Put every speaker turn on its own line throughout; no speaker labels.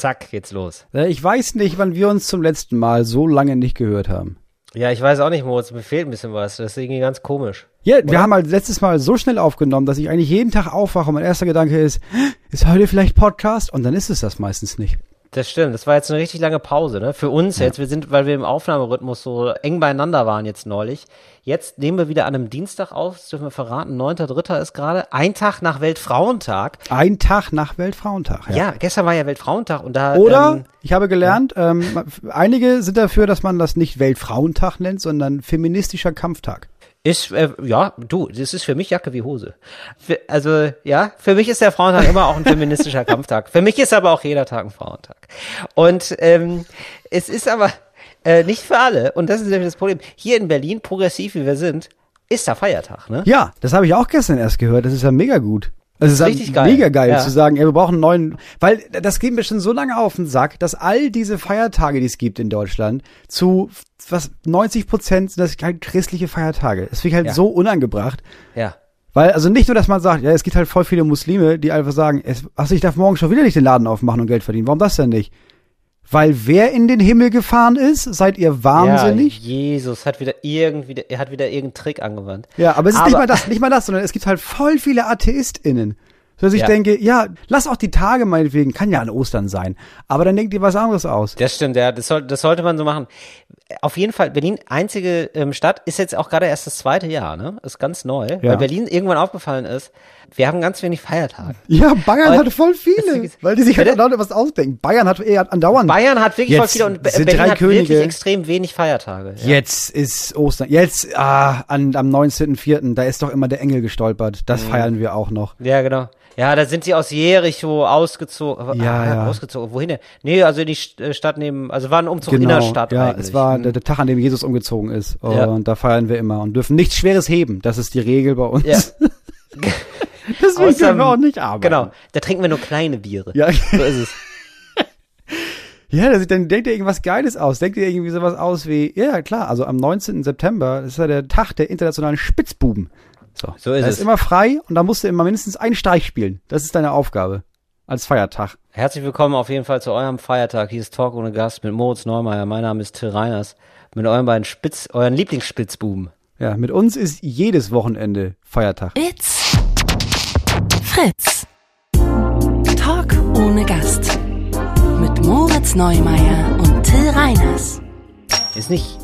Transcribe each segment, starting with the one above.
zack, geht's los.
Äh, Ich weiß nicht, wann wir uns zum letzten Mal so lange nicht gehört haben.
Ja, ich weiß auch nicht, Moritz, mir fehlt ein bisschen was. Das ist irgendwie ganz komisch.
Ja, wir haben halt letztes Mal so schnell aufgenommen, dass ich eigentlich jeden Tag aufwache und mein erster Gedanke ist, ist heute vielleicht Podcast? Und dann ist es das meistens nicht.
Das stimmt, das war jetzt eine richtig lange Pause, ne? Für uns jetzt, wir sind, weil wir im Aufnahmerhythmus so eng beieinander waren jetzt neulich. Jetzt nehmen wir wieder an einem Dienstag auf, das dürfen wir verraten, 9.3. ist gerade, ein Tag nach Weltfrauentag.
Ein Tag nach Weltfrauentag.
Ja, gestern war ja Weltfrauentag und da.
Oder,
ähm,
ich habe gelernt, ähm, einige sind dafür, dass man das nicht Weltfrauentag nennt, sondern feministischer Kampftag.
Ist, äh, ja, du, das ist für mich Jacke wie Hose. Für, also, ja, für mich ist der Frauentag immer auch ein feministischer Kampftag. Für mich ist aber auch jeder Tag ein Frauentag. Und ähm, es ist aber äh, nicht für alle, und das ist nämlich das Problem, hier in Berlin, progressiv wie wir sind, ist da Feiertag, ne?
Ja, das habe ich auch gestern erst gehört. Das ist ja mega gut. Also es ist
Richtig
ja
geil.
mega geil
Ja.
zu sagen, ja, wir brauchen einen neuen, weil das geht mir schon so lange auf den Sack, dass all diese Feiertage, die es gibt in Deutschland, zu was 90 Prozent sind das halt christliche Feiertage. Das finde ich halt
Ja.
so unangebracht.
Ja.
Weil, also nicht nur, dass man sagt, ja, es gibt halt voll viele Muslime, die einfach sagen, es, also ich darf morgen schon wieder nicht den Laden aufmachen und Geld verdienen. Warum das denn nicht? Weil wer in den Himmel gefahren ist, seid ihr wahnsinnig?
Ja, Jesus hat wieder irgendwie, er hat wieder irgendeinen Trick angewandt.
Ja, aber es ist
Aber-
nicht mal das, nicht mal das, sondern es gibt halt voll viele AtheistInnen. So dass ich
Ja.
denke, ja, lass auch die Tage meinetwegen, kann ja an Ostern sein. Aber dann denkt ihr was anderes aus.
Das stimmt, ja, das, soll, das sollte man so machen. Auf jeden Fall, Berlin, einzige ähm, Stadt, ist jetzt auch gerade erst das zweite Jahr, ne? Ist ganz neu,
Ja.
weil Berlin irgendwann aufgefallen ist, wir haben ganz wenig Feiertage.
Ja, Bayern hat voll viele,
das-
weil die sich halt
Bitte?
andauernd was ausdenken. Bayern hat eher andauernd.
Bayern hat wirklich voll
Jetzt
viele und Berlin
drei
hat
Könige.
wirklich extrem wenig Feiertage. Ja.
Jetzt ist Ostern. Jetzt, ah, an, am 19.04., da ist doch immer der Engel gestolpert. Das
Mhm.
feiern wir auch noch.
Ja, genau. Ja, da sind sie aus Jericho ausgezogen.
Ja,
ah,
ja.
Ausgezogen. Wohin denn? Nee, also in die äh, Stadt neben, also war ein Umzug
Genau,
Innerstadt
ja,
eigentlich.
es war
Hm.
Der, der Tag, an dem Jesus umgezogen ist. Und
Ja.
da feiern wir immer und dürfen nichts Schweres heben. Das ist die Regel bei uns.
Ja.
Deswegen
Außer-
können wir auch nicht arbeiten.
Genau, da trinken wir nur kleine Biere.
Ja,
So ist es.
Ja, das- dann denkt ihr irgendwas Geiles aus. Denkt ihr irgendwie sowas aus wie, ja klar, also am 19. September, ist ja der Tag der internationalen Spitzbuben. So,
So ist
da
es.
ist immer frei und da musst du immer mindestens einen Streich spielen. Das ist deine Aufgabe als Feiertag.
Herzlich willkommen auf jeden Fall zu eurem Feiertag. Hier ist Talk ohne Gast mit Moritz Neumeier. Mein Name ist Till Reiners. Mit euren beiden Spitz, euren Lieblingsspitzbuben.
Ja, mit uns ist jedes Wochenende Feiertag.
It's Fritz. Talk ohne Gast. Mit Moritz Neumeier und Till Reiners.
Ist nicht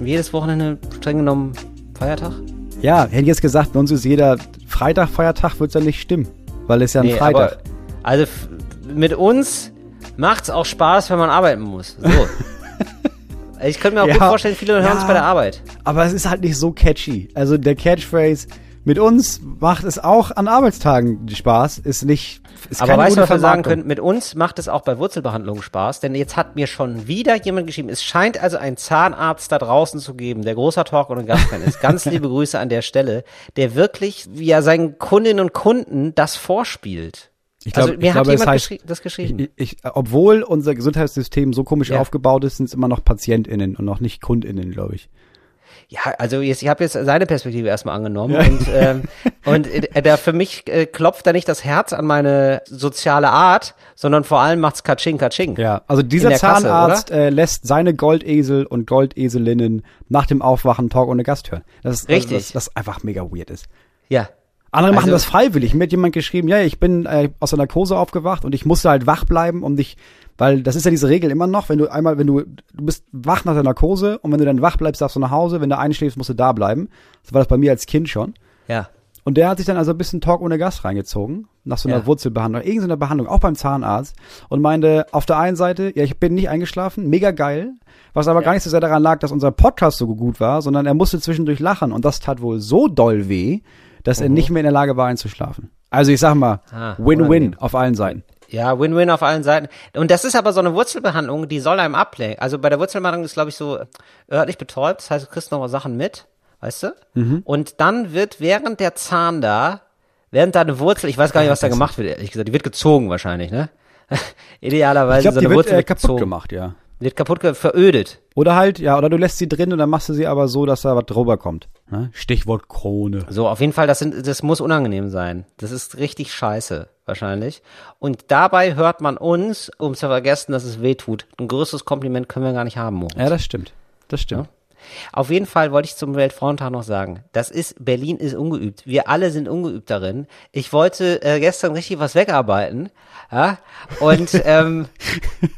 jedes Wochenende streng genommen Feiertag?
Ja, hätte ich jetzt gesagt, bei uns ist jeder Freitag Feiertag, wird's ja nicht stimmen, weil es ja ein
Nee,
Freitag.
Also mit uns macht's auch Spaß, wenn man arbeiten muss. So. ich könnte mir auch
Ja,
gut vorstellen, viele hören es
ja.
bei der Arbeit.
Aber es ist halt nicht so catchy. Also der Catchphrase mit uns macht es auch an Arbeitstagen Spaß, ist nicht. Ist
Aber weißt du, was wir sagen können? Mit uns macht es auch bei Wurzelbehandlungen Spaß, denn jetzt hat mir schon wieder jemand geschrieben, es scheint also einen Zahnarzt da draußen zu geben, der großer Talk und Gastfan ist. Ganz liebe Grüße an der Stelle, der wirklich ja seinen Kundinnen und Kunden das vorspielt.
Ich glaub-
also mir
ich
hat
glaube,
jemand
heißt-
geschri das geschrieben.
Ich, ich, obwohl unser Gesundheitssystem so komisch
Ja.
aufgebaut ist, sind es immer noch PatientInnen und noch nicht KundInnen, glaube ich.
Ja, also jetzt, ich habe jetzt seine Perspektive erstmal angenommen und, ähm, und äh, da für mich äh, klopft da nicht das Herz an meine soziale Art, sondern vor allem macht's Katsching Katsching.
Ja, also dieser
der Kasse,
Zahnarzt äh, lässt seine Goldesel und Goldeselinnen nach dem Aufwachen Talk ohne Gast hören. Das ist
Richtig.
Also, das, das einfach mega weird ist.
ja.
Andere machen
Also-
das freiwillig. Mir hat jemand geschrieben, ja, ich bin äh, aus der Narkose aufgewacht und ich musste halt wach bleiben, um dich, weil das ist ja diese Regel immer noch, wenn du einmal, wenn du, du bist wach nach der Narkose und wenn du dann wach bleibst, darfst du nach Hause, wenn du einschläfst, musst du da bleiben. So war das bei mir als Kind schon.
Ja.
Und der hat sich dann also ein bisschen Talk ohne Gast reingezogen, nach so einer
Ja.
Wurzelbehandlung, irgendeiner Behandlung, auch beim Zahnarzt, und meinte auf der einen Seite, ja, ich bin nicht eingeschlafen, mega geil, was aber gar nicht so sehr daran lag, dass unser Podcast so gut war, sondern er musste zwischendurch lachen und das tat wohl so doll weh, dass er nicht mehr in der Lage war einzuschlafen. Also ich sag mal,
Ah,
Win-Win auf allen Seiten.
Ja, Win-Win auf allen Seiten. Und das ist aber so eine Wurzelbehandlung, die soll einem ablenken. Also bei der Wurzelbehandlung ist, glaube ich, so örtlich betäubt. Das heißt, du kriegst noch mal Sachen mit, weißt du?
Mhm.
Und dann wird während der Zahn da, während da eine Wurzel, ich weiß gar nicht, was da gemacht wird, ehrlich gesagt, die wird gezogen wahrscheinlich, ne?
Ich
Idealerweise
glaube,
so
die
eine
wird
Wurzel
äh, kaputt
gezogen.
gemacht, ja.
Hat kaputt verödet.
Oder halt, ja, oder du lässt sie drin und dann machst du sie aber so, dass da was drüber kommt. Ne? Stichwort Krone.
So, auf jeden Fall, das, sind, das muss unangenehm sein. Das ist richtig scheiße, wahrscheinlich. Und dabei hört man uns, um zu vergessen, dass es weh tut. Ein größeres Kompliment können wir gar nicht haben, Moritz.
Ja, das stimmt. Das stimmt.
Auf jeden Fall wollte ich zum Weltfrauentag noch sagen, das ist, Berlin ist ungeübt. Wir alle sind ungeübt darin. Ich wollte äh, gestern richtig was wegarbeiten. Ja, und ähm,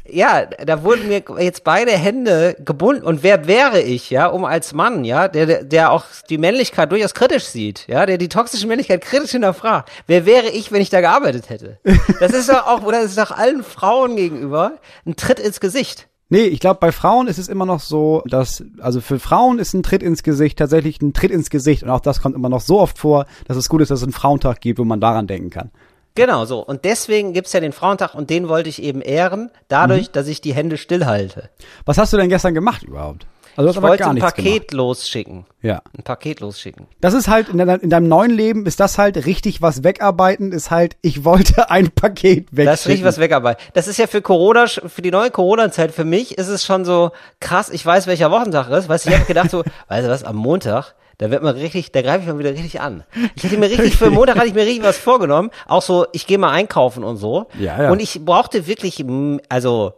ja, da wurden mir jetzt beide Hände gebunden. Und wer wäre ich, ja, um als Mann, ja, der, der- auch die Männlichkeit durchaus kritisch sieht, ja, der die toxische Männlichkeit kritisch hinterfragt. Wer wäre ich, wenn ich da gearbeitet hätte? Das ist doch auch, oder das ist doch allen Frauen gegenüber ein Tritt ins Gesicht.
Nee, ich glaube, bei Frauen ist es immer noch so, dass, also für Frauen ist ein Tritt ins Gesicht tatsächlich ein Tritt ins Gesicht. Und auch das kommt immer noch so oft vor, dass es gut ist, dass es einen Frauentag gibt, wo man daran denken kann.
Genau so. Und deswegen gibt's ja den Frauentag und den wollte ich eben ehren, dadurch, dass ich die Hände stillhalte.
Was hast du denn gestern gemacht überhaupt? Also du hast
Ich wollte ein Paket losschicken.
gemacht. Ja.
Ein Paket losschicken.
Das ist halt, in, deiner, in deinem neuen Leben ist das halt richtig was wegarbeiten, ist halt, ich wollte ein Paket wegschicken.
Das ist richtig was wegarbeiten. Das ist ja für Corona, für die neue Corona-Zeit, für mich ist es schon so krass, ich weiß, welcher Wochentag ist. Weißt du, ich habe gedacht so, weißt du was, am Montag, da wird man richtig, da greife ich mal wieder richtig an. Ich hatte mir richtig, für Montag hatte ich mir richtig was vorgenommen. Auch so, ich gehe mal einkaufen und so.
Ja, ja.
Und ich brauchte wirklich, also,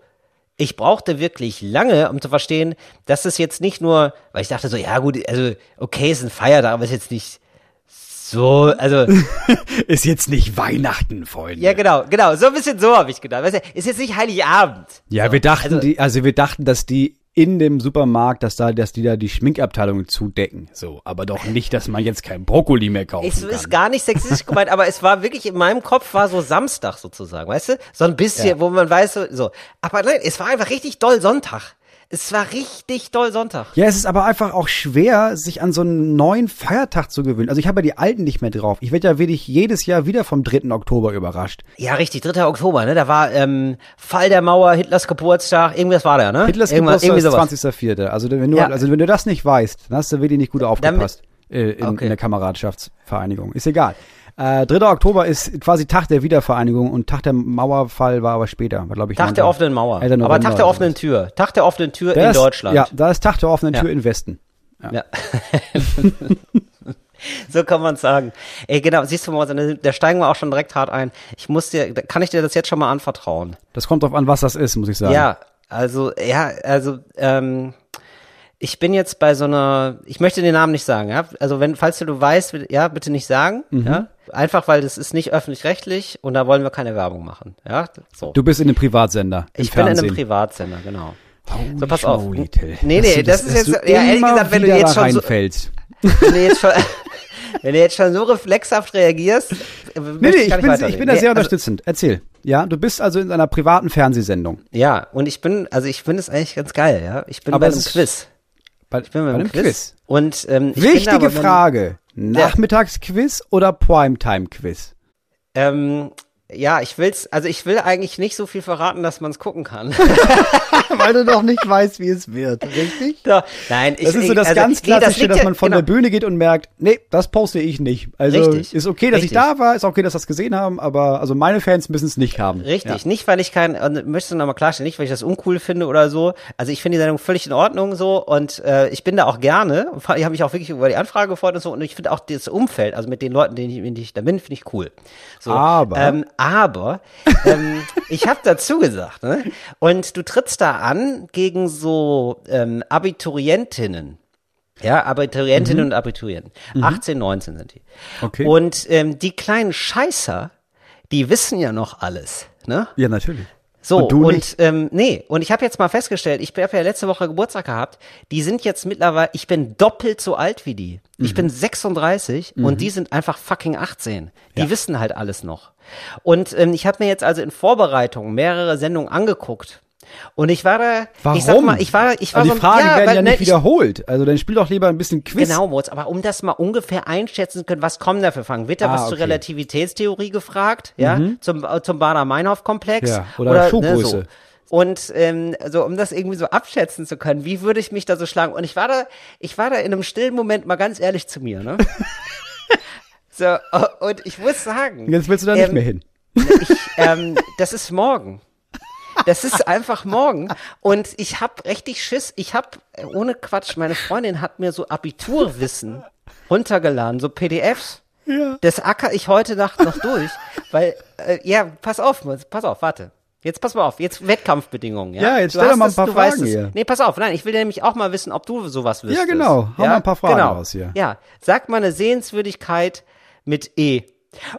ich brauchte wirklich lange, um zu verstehen, dass es jetzt nicht nur, weil ich dachte so, ja gut, also, okay, es ist ein Feiertag, aber es ist jetzt nicht so, also,
Ist jetzt nicht Weihnachten, Freunde.
ja genau, genau, so ein bisschen so habe ich gedacht. Weißt du, ist jetzt nicht Heiligabend.
Ja,
so,
wir dachten,
also,
die, also wir dachten, dass die in dem Supermarkt, dass da, dass die da die Schminkabteilung zudecken. So, aber doch nicht, dass man jetzt kein Brokkoli mehr kaufen
Es
kann.
ist gar nicht sexistisch gemeint, aber es war wirklich in meinem Kopf war so Samstag sozusagen, weißt du? So ein bisschen,
Ja.
wo man weiß so. Aber nein, es war einfach richtig doll Sonntag. Es war richtig doll Sonntag.
Ja, es ist aber einfach auch schwer, sich an so einen neuen Feiertag zu gewöhnen. Also ich habe ja die alten nicht mehr drauf. Ich werde ja wirklich jedes Jahr wieder vom 3. Oktober überrascht.
Ja, richtig, 3. Oktober, ne? Da war ähm, Fall der Mauer, Hitlers Geburtstag, irgendwas war da, ne?
Hitlers
Irgendwas,
Geburtstag ist 20.04. Also wenn du,
Ja.
also wenn du das nicht weißt, dann hast du wirklich nicht gut aufgepasst äh, in,
Okay.
in der Kameradschaftsvereinigung. Ist egal. Äh, 3. Oktober ist quasi Tag der Wiedervereinigung und Tag der Mauerfall war aber später, war glaube ich.
Tag der
9.
offenen Mauer.
11.
Aber
November
Tag der offenen Tür. Tag der offenen Tür
Da
in Deutschland.
Ja, da ist Tag der offenen
Ja.
Tür im Westen.
Ja. so kann man sagen. Ey, genau, siehst du mal, da da steigen wir auch schon direkt hart ein. Ich muss dir, kann ich dir das jetzt schon mal anvertrauen?
Das kommt drauf an, was das ist, muss ich sagen.
Ja, also, ja, also, ähm, ich bin jetzt bei so einer, ich möchte den Namen nicht sagen, ja. Also wenn, falls du, du weißt, ja, bitte nicht sagen,
Mhm.
ja. Einfach weil das ist nicht öffentlich-rechtlich und da wollen wir keine Werbung machen, ja. So.
Du bist in einem Privatsender. Im
ich bin in
Fernsehen.
einem Privatsender, genau.
Holy
So, pass auf.
Till.
Nee, nee,
du
das ist jetzt- ja, ehrlich gesagt, wenn du jetzt schon so-. Wenn du jetzt schon, wenn du jetzt schon so reflexhaft reagierst,
Nee, nee, ich bin, ich bin da sehr
also,
unterstützend. Erzähl. Ja, du bist also in einer privaten Fernsehsendung.
Ja, und ich bin, also ich finde es eigentlich ganz geil, ja. Ich bin
Aber
bei
es
einem
ist-
Quiz.
Bei,
Ich bin bei einem Quiz.
Quiz.
Und ähm, ich
Wichtige
aber, wenn-
Frage. Nachmittagsquiz oder Primetime-Quiz?
Ähm, ja, ich will's, also ich will eigentlich nicht so viel verraten, dass man es gucken kann.
Weil du doch nicht weißt, wie es wird, richtig?
Doch, Nein, ich,
Das ist so das
also,
ganz
nee, das
Klassische, dass man von
genau.
der Bühne geht und merkt, nee, das poste ich nicht. Also
Richtig.
ist okay, dass
Richtig.
ich da war, ist okay, dass das gesehen haben, aber also meine Fans müssen es nicht haben.
Richtig,
Ja.
nicht weil ich kein, und möchtest du nochmal klarstellen, nicht weil ich das uncool finde oder so. Also ich finde die Sendung völlig in Ordnung so und äh, ich bin da auch gerne. Ich habe mich auch wirklich über die Anfrage gefreut und so und ich finde auch das Umfeld, also mit den Leuten, denen ich, denen ich da bin, finde ich cool. So,
Aber?
ähm, aber ähm, ich habe dazu gesagt, ne? Und du trittst da an gegen so ähm, Abiturientinnen. Ja, Abiturientinnen und Abiturienten. 18, 19 sind die.
Okay.
Und ähm, die kleinen Scheißer, die wissen ja noch alles, ne?
Ja, natürlich.
So,
Und
und, ähm, nee, und ich habe jetzt mal festgestellt, ich habe ja letzte Woche Geburtstag gehabt, die sind jetzt mittlerweile, ich bin doppelt so alt wie die. Ich
Mhm.
bin 36 und die sind einfach fucking 18. Die wissen halt alles noch. Und ähm, ich habe mir jetzt also in Vorbereitung mehrere Sendungen angeguckt. Und ich war da,
Warum?
ich sag mal, ich war, ich war
also
so
die Fragen werden
weil,
ja
ne,
nicht
ich-
wiederholt. Also dann spiel doch lieber ein bisschen Quiz.
Genau, Moritz, aber um das mal ungefähr einschätzen zu können, was kommen da für Fragen? Wird da
Ah,
was zur
okay. Mhm.
Relativitätstheorie gefragt? Ja, zum, äh, zum Bader-Meinhof-Komplex?
Ja, oder Schuhgröße.
so. Und ähm, so, um das irgendwie so abschätzen zu können, wie würde ich mich da so schlagen? Und ich war da, ich war da in einem stillen Moment mal ganz ehrlich zu mir, ne? so, oh, und ich muss sagen.
Jetzt willst du da nicht
ähm,
mehr hin.
ich, ähm, das ist morgen. Das ist einfach morgen. Und ich habe richtig Schiss. Ich habe, ohne Quatsch, meine Freundin hat mir so Abiturwissen runtergeladen, so PDFs.
Ja.
Das acker ich heute Nacht noch durch. Weil, äh, ja, pass auf, pass auf, warte. Jetzt pass mal auf, jetzt Wettkampfbedingungen. Ja,
Ja, jetzt
Du
stell doch mal ein paar
weißt
Fragen hier.
Nee, pass auf, nein, ich will nämlich auch mal wissen, ob du sowas wüsstest.
genau. Hau mal ein paar Fragen raus hier.
Ja, sag mal eine Sehenswürdigkeit mit E.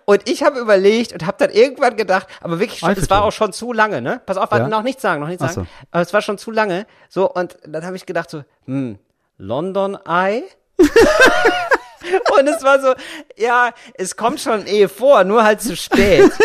Und ich habe überlegt und habe dann irgendwann gedacht, aber wirklich, schon, es war auch schon zu lange, ne? Pass auf, warte,
Ja.
noch nichts sagen, noch nichts sagen.
so.
Aber es war schon zu lange. So, und dann habe ich gedacht so, hm, London Eye? und es war so, ja, es kommt schon E vor, nur halt zu spät.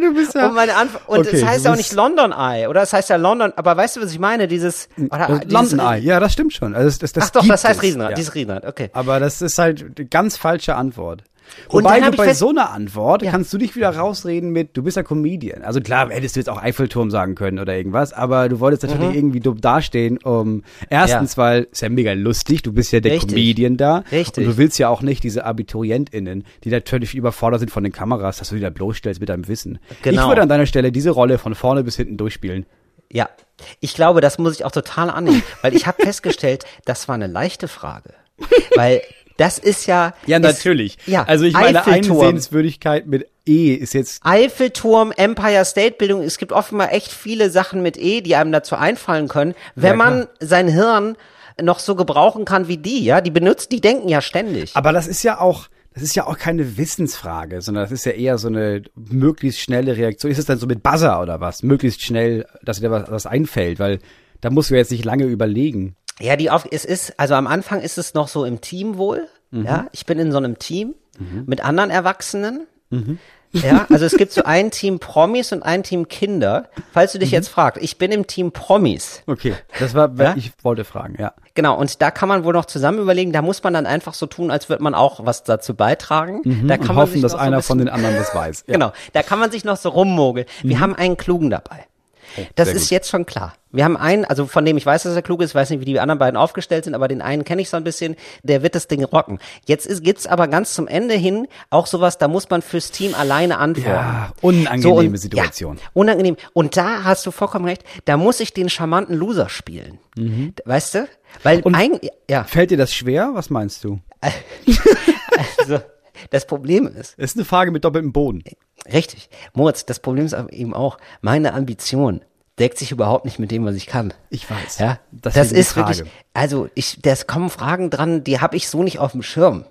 Du bist ja.
Und meine Antwort, und
Okay,
es heißt ja auch nicht London Eye, oder? Es heißt ja London, aber weißt du, was ich meine? Dieses, oder,
Äh,
dieses-
London Eye. Ja, das stimmt schon. Also das, das, das
Ach doch, das heißt
es.
Riesenrad,
Ja.
dieses Riesenrad, okay.
Aber das ist halt eine ganz falsche Antwort. Wobei du bei so einer Antwort
Ja.
kannst du dich wieder rausreden mit, du bist ja Comedian. Also klar, hättest du jetzt auch Eiffelturm sagen können oder irgendwas, aber du wolltest natürlich irgendwie dumm dastehen. Um, erstens, weil ist ja mega lustig, du bist ja der
Richtig.
Comedian da.
Richtig.
Und du willst ja auch nicht diese AbiturientInnen, die natürlich überfordert sind von den Kameras, dass du die da bloßstellst mit deinem Wissen.
Genau.
Ich würde an deiner Stelle diese Rolle von vorne bis hinten durchspielen.
Ja, ich glaube, das muss ich auch total annehmen, weil ich habe festgestellt, das war eine leichte Frage. Weil das ist ja.
Ja,
ist,
natürlich.
Ja,
also ich meine, eine. Sehenswürdigkeit mit E ist jetzt
Eiffelturm, Empire State Bildung, es gibt offenbar echt viele Sachen mit E, die einem dazu einfallen können, wenn
Ja,
man sein Hirn noch so gebrauchen kann wie die, ja, die benutzen, die denken ja ständig.
Aber das ist ja auch, das ist ja auch keine Wissensfrage, sondern das ist ja eher so eine möglichst schnelle Reaktion. Ist es dann so mit Buzzer oder was? Möglichst schnell, dass dir was, was einfällt, weil da musst du jetzt nicht lange überlegen.
Ja, die auf, es ist, also am Anfang ist es noch so im Team wohl.
Mhm.
Ja, ich bin in so einem Team mit anderen Erwachsenen. Ja, also es gibt so ein Team Promis und ein Team Kinder. Falls du dich jetzt fragst, ich bin im Team Promis.
Okay, das war,
Ja?
ich wollte fragen, ja.
Genau, und da kann man wohl noch zusammen überlegen, da muss man dann einfach so tun, als würde man auch was dazu beitragen. da kann
Mhm. Und
man
hoffen, dass
noch so
einer
ein
von
bisschen-
den anderen das weiß. Ja.
Genau, da kann man sich noch so rummogeln. Wir haben einen Klugen dabei. Das ist
gut.
jetzt schon klar. Wir haben einen, also von dem ich weiß, dass er klug ist, weiß nicht, wie die anderen beiden aufgestellt sind, aber den einen kenne ich so ein bisschen, der wird das Ding rocken. Jetzt ist, gibt's aber ganz zum Ende hin auch sowas, da muss man fürs Team alleine antworten.
Ja, unangenehme
So, und-
Situation.
Ja, unangenehm. Und da hast du vollkommen recht, da muss ich den charmanten Loser spielen. Weißt du? Weil
Mhm. Und-
eigentlich, ja,
Fällt dir das schwer? Was meinst du?
also, das Problem ist,
Das ist eine Frage mit doppeltem Boden.
Richtig. Moritz, das Problem ist aber eben auch, meine Ambition deckt sich überhaupt nicht mit dem, was ich kann.
Ich weiß.
Ja,
Das
das,
ist
wirklich, also ich, das kommen Fragen dran, die habe ich so nicht auf dem Schirm.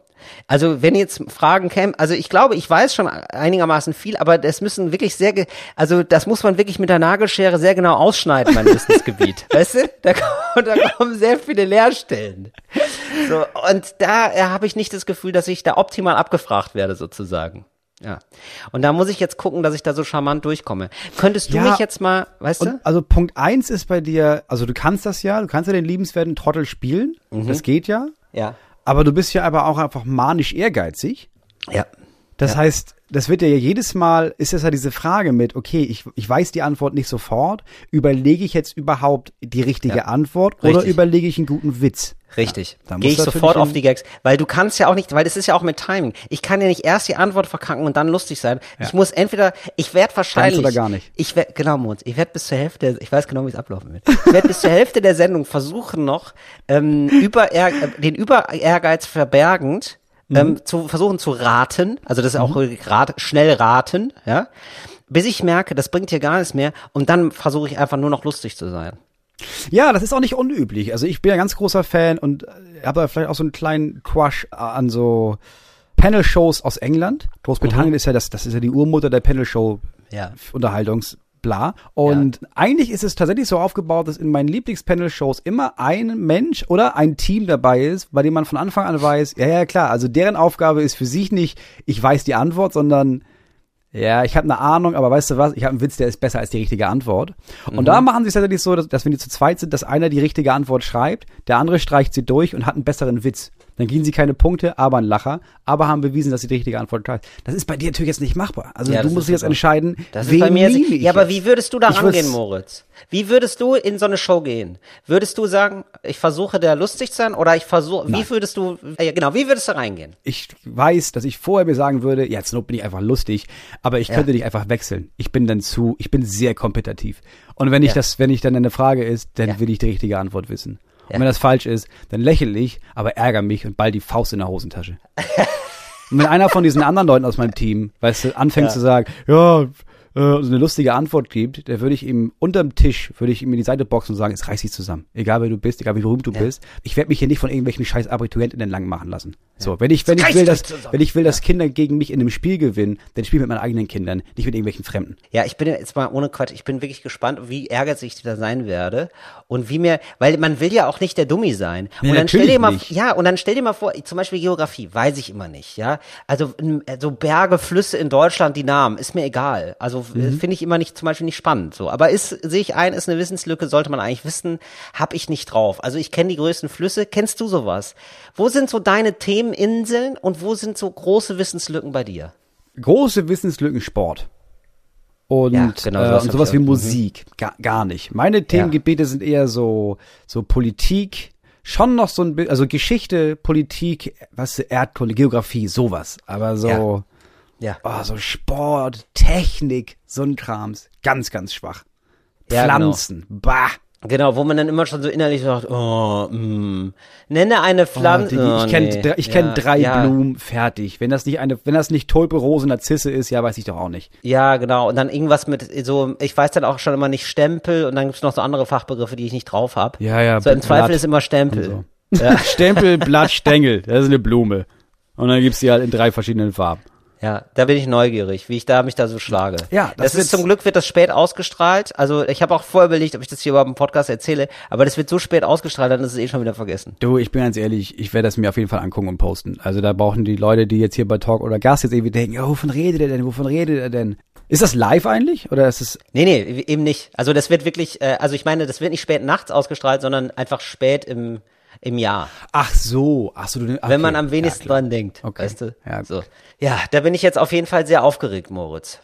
Also wenn jetzt Fragen kämen, also ich glaube, ich weiß schon einigermaßen viel, aber das müssen wirklich sehr, also das muss man wirklich mit der Nagelschere sehr genau ausschneiden, mein Wissensgebiet. Weißt du? Da, kommen- da kommen sehr viele Leerstellen. So, und da äh, habe ich nicht das Gefühl, dass ich da optimal abgefragt werde, sozusagen. Ja. Und da muss ich jetzt gucken, dass ich da so charmant durchkomme. Könntest du
Ja,
mich jetzt mal, weißt du?
Also Punkt eins ist bei dir, also du kannst das ja, du kannst ja den liebenswerten Trottel spielen.
Mhm.
Das geht ja.
Ja.
Aber du bist ja aber auch einfach manisch ehrgeizig.
Ja.
Das heißt, das wird ja jedes Mal, ist es ja diese Frage mit, okay, ich, ich weiß die Antwort nicht sofort, überlege ich jetzt überhaupt die richtige
Ja.
Antwort oder
Richtig.
überlege ich einen guten Witz?
Richtig.
da
Gehe ich sofort auf die Gags, weil du kannst ja auch nicht, weil das ist ja auch mit Timing. Ich kann ja nicht erst die Antwort verkacken und dann lustig sein. Ich muss entweder, ich werde wahrscheinlich,
oder gar nicht.
Ich werde genau, Mons, ich werde bis zur Hälfte, ich weiß genau, wie es ablaufen wird. Ich werde bis zur Hälfte der Sendung versuchen noch ähm, über äh, den über Ehrgeiz verbergend
Mhm.
ähm, zu versuchen zu raten, also das ist auch rat, schnell raten, ja, bis ich merke, das bringt hier gar nichts mehr und dann versuche ich einfach nur noch lustig zu sein.
Ja, das ist auch nicht unüblich. Also ich bin ja ganz großer Fan und habe da vielleicht auch so einen kleinen Crush an so Panel-Shows aus England. Großbritannien ist ja das, das ist ja die Urmutter der Panel-Show
Ja.
Unterhaltungs bla. Und eigentlich ist es tatsächlich so aufgebaut, dass in meinen Lieblings-Panel-Shows immer ein Mensch oder ein Team dabei ist, bei dem man von Anfang an weiß, ja, ja, klar, also deren Aufgabe ist für sich nicht, ich weiß die Antwort, sondern ja, ich habe eine Ahnung, aber weißt du was, ich habe einen Witz, der ist besser als die richtige Antwort. Und da machen sie es tatsächlich so, dass, dass wenn die zu zweit sind, dass einer die richtige Antwort schreibt, der andere streicht sie durch und hat einen besseren Witz. Dann kriegen sie keine Punkte, aber ein Lacher, aber haben bewiesen, dass sie die richtige Antwort haben. Das ist bei dir natürlich jetzt nicht machbar. Also
Ja,
du musst dich jetzt entscheiden,
Das
wen
ist bei mir.
ich
Ja, aber
jetzt.
wie würdest du da
Ich
rangehen, Moritz? Wie würdest du in so eine Show gehen? Würdest du sagen, ich versuche der lustig zu sein oder ich versuche, wie würdest du, äh, genau, wie würdest du reingehen?
ich weiß, dass ich vorher mir sagen würde, ja, Not bin ich einfach lustig, aber ich könnte nicht einfach wechseln. Ich bin dann zu, ich bin sehr kompetitiv. Und wenn ich
Ja.
das, wenn ich dann eine Frage ist, dann will ich die richtige Antwort wissen.
Ja.
Und wenn das falsch ist, dann lächle ich, aber ärgere mich und ball die Faust in der Hosentasche. und wenn einer von diesen anderen Leuten aus meinem Team, weißt du, anfängt
Ja.
zu sagen, ja, äh, so eine lustige Antwort gibt, der würde ich ihm unterm Tisch, würde ich ihm in die Seite boxen und sagen, es reiß dich zusammen. Egal wer du bist, egal wie berühmt du bist. Ich werde mich hier nicht von irgendwelchen scheiß Abiturientinnen lang machen lassen. So, wenn ich, wenn ich will, dass,
zusammen.
wenn ich will, dass Kinder gegen mich in einem Spiel gewinnen, dann spiele ich mit meinen eigenen Kindern, nicht mit irgendwelchen Fremden.
Ja, ich bin jetzt mal ohne Quatsch, ich bin wirklich gespannt, wie ehrgeizig ich da sein werde und wie mir, weil man will ja auch nicht der Dummi sein.
Nee,
und dann stell dir mal,
nicht.
ja, und dann stell dir mal vor, zum Beispiel Geografie, weiß ich immer nicht, ja. Also so Berge, Flüsse in Deutschland, die Namen, ist mir egal. Also
Mhm.
finde ich immer nicht, zum Beispiel nicht spannend. So, aber ist sehe ich ein, ist eine Wissenslücke, sollte man eigentlich wissen, hab ich nicht drauf. Also ich kenne die größten Flüsse, kennst du sowas? Wo sind so deine Themeninseln und wo sind so große Wissenslücken bei dir?
Große Wissenslücken Sport. Und,
Ja, genau,
äh,
sowas
und
hab
sowas wie.
Mhm.
Musik. Gar, gar nicht. Meine Themengebiete sind eher so, so Politik, schon noch so ein bisschen, also Geschichte, Politik, was, Erdkunde, Geografie, sowas. Aber so,
Ja.
oh, so Sport, Technik, so ein Krams. Ganz, ganz schwach.
Ja, genau.
Pflanzen, bah.
Genau, wo man dann immer schon so innerlich sagt, oh, mm. nenne eine
Oh,
Pflanze. Oh,
ich kenne
nee.
ich kenn
Ja,
drei
ja,
Blumen, fertig. Wenn das nicht eine, wenn das nicht Tulpe, Rose, Narzisse ist, ja, weiß ich doch auch nicht.
Ja, genau. Und dann irgendwas mit so, ich weiß dann auch schon immer nicht Stempel und dann gibt's noch so andere Fachbegriffe, die ich nicht drauf habe.
Ja, ja,
So im
Blatt
Zweifel ist immer Stempel.
So. Stempel, Blatt, Stängel. Das ist eine Blume. Und dann gibt's die halt in drei verschiedenen Farben.
Ja, da bin ich neugierig, wie ich da mich da so schlage.
Ja, das
das, ist zum Glück wird das spät ausgestrahlt. Also ich habe auch vorher überlegt, ob ich das hier überhaupt im Podcast erzähle, aber das wird so spät ausgestrahlt, dann ist es eh schon wieder vergessen.
Du, ich bin ganz ehrlich, ich werde das mir auf jeden Fall angucken und posten. Also da brauchen die Leute, die jetzt hier bei Talk oder Gast jetzt irgendwie denken, ja, wovon redet er denn, wovon redet er denn? Ist das live eigentlich? Oder ist es,
Nee, nee, eben nicht. Also das wird wirklich, äh, also ich meine, das wird nicht spät nachts ausgestrahlt, sondern einfach spät im, im Jahr.
ach so, ach so, du, okay.
Wenn man am wenigsten
ja,
dran denkt,
Okay.
weißt du?
Ja,
so. ja, da bin ich jetzt auf jeden Fall sehr aufgeregt, Moritz.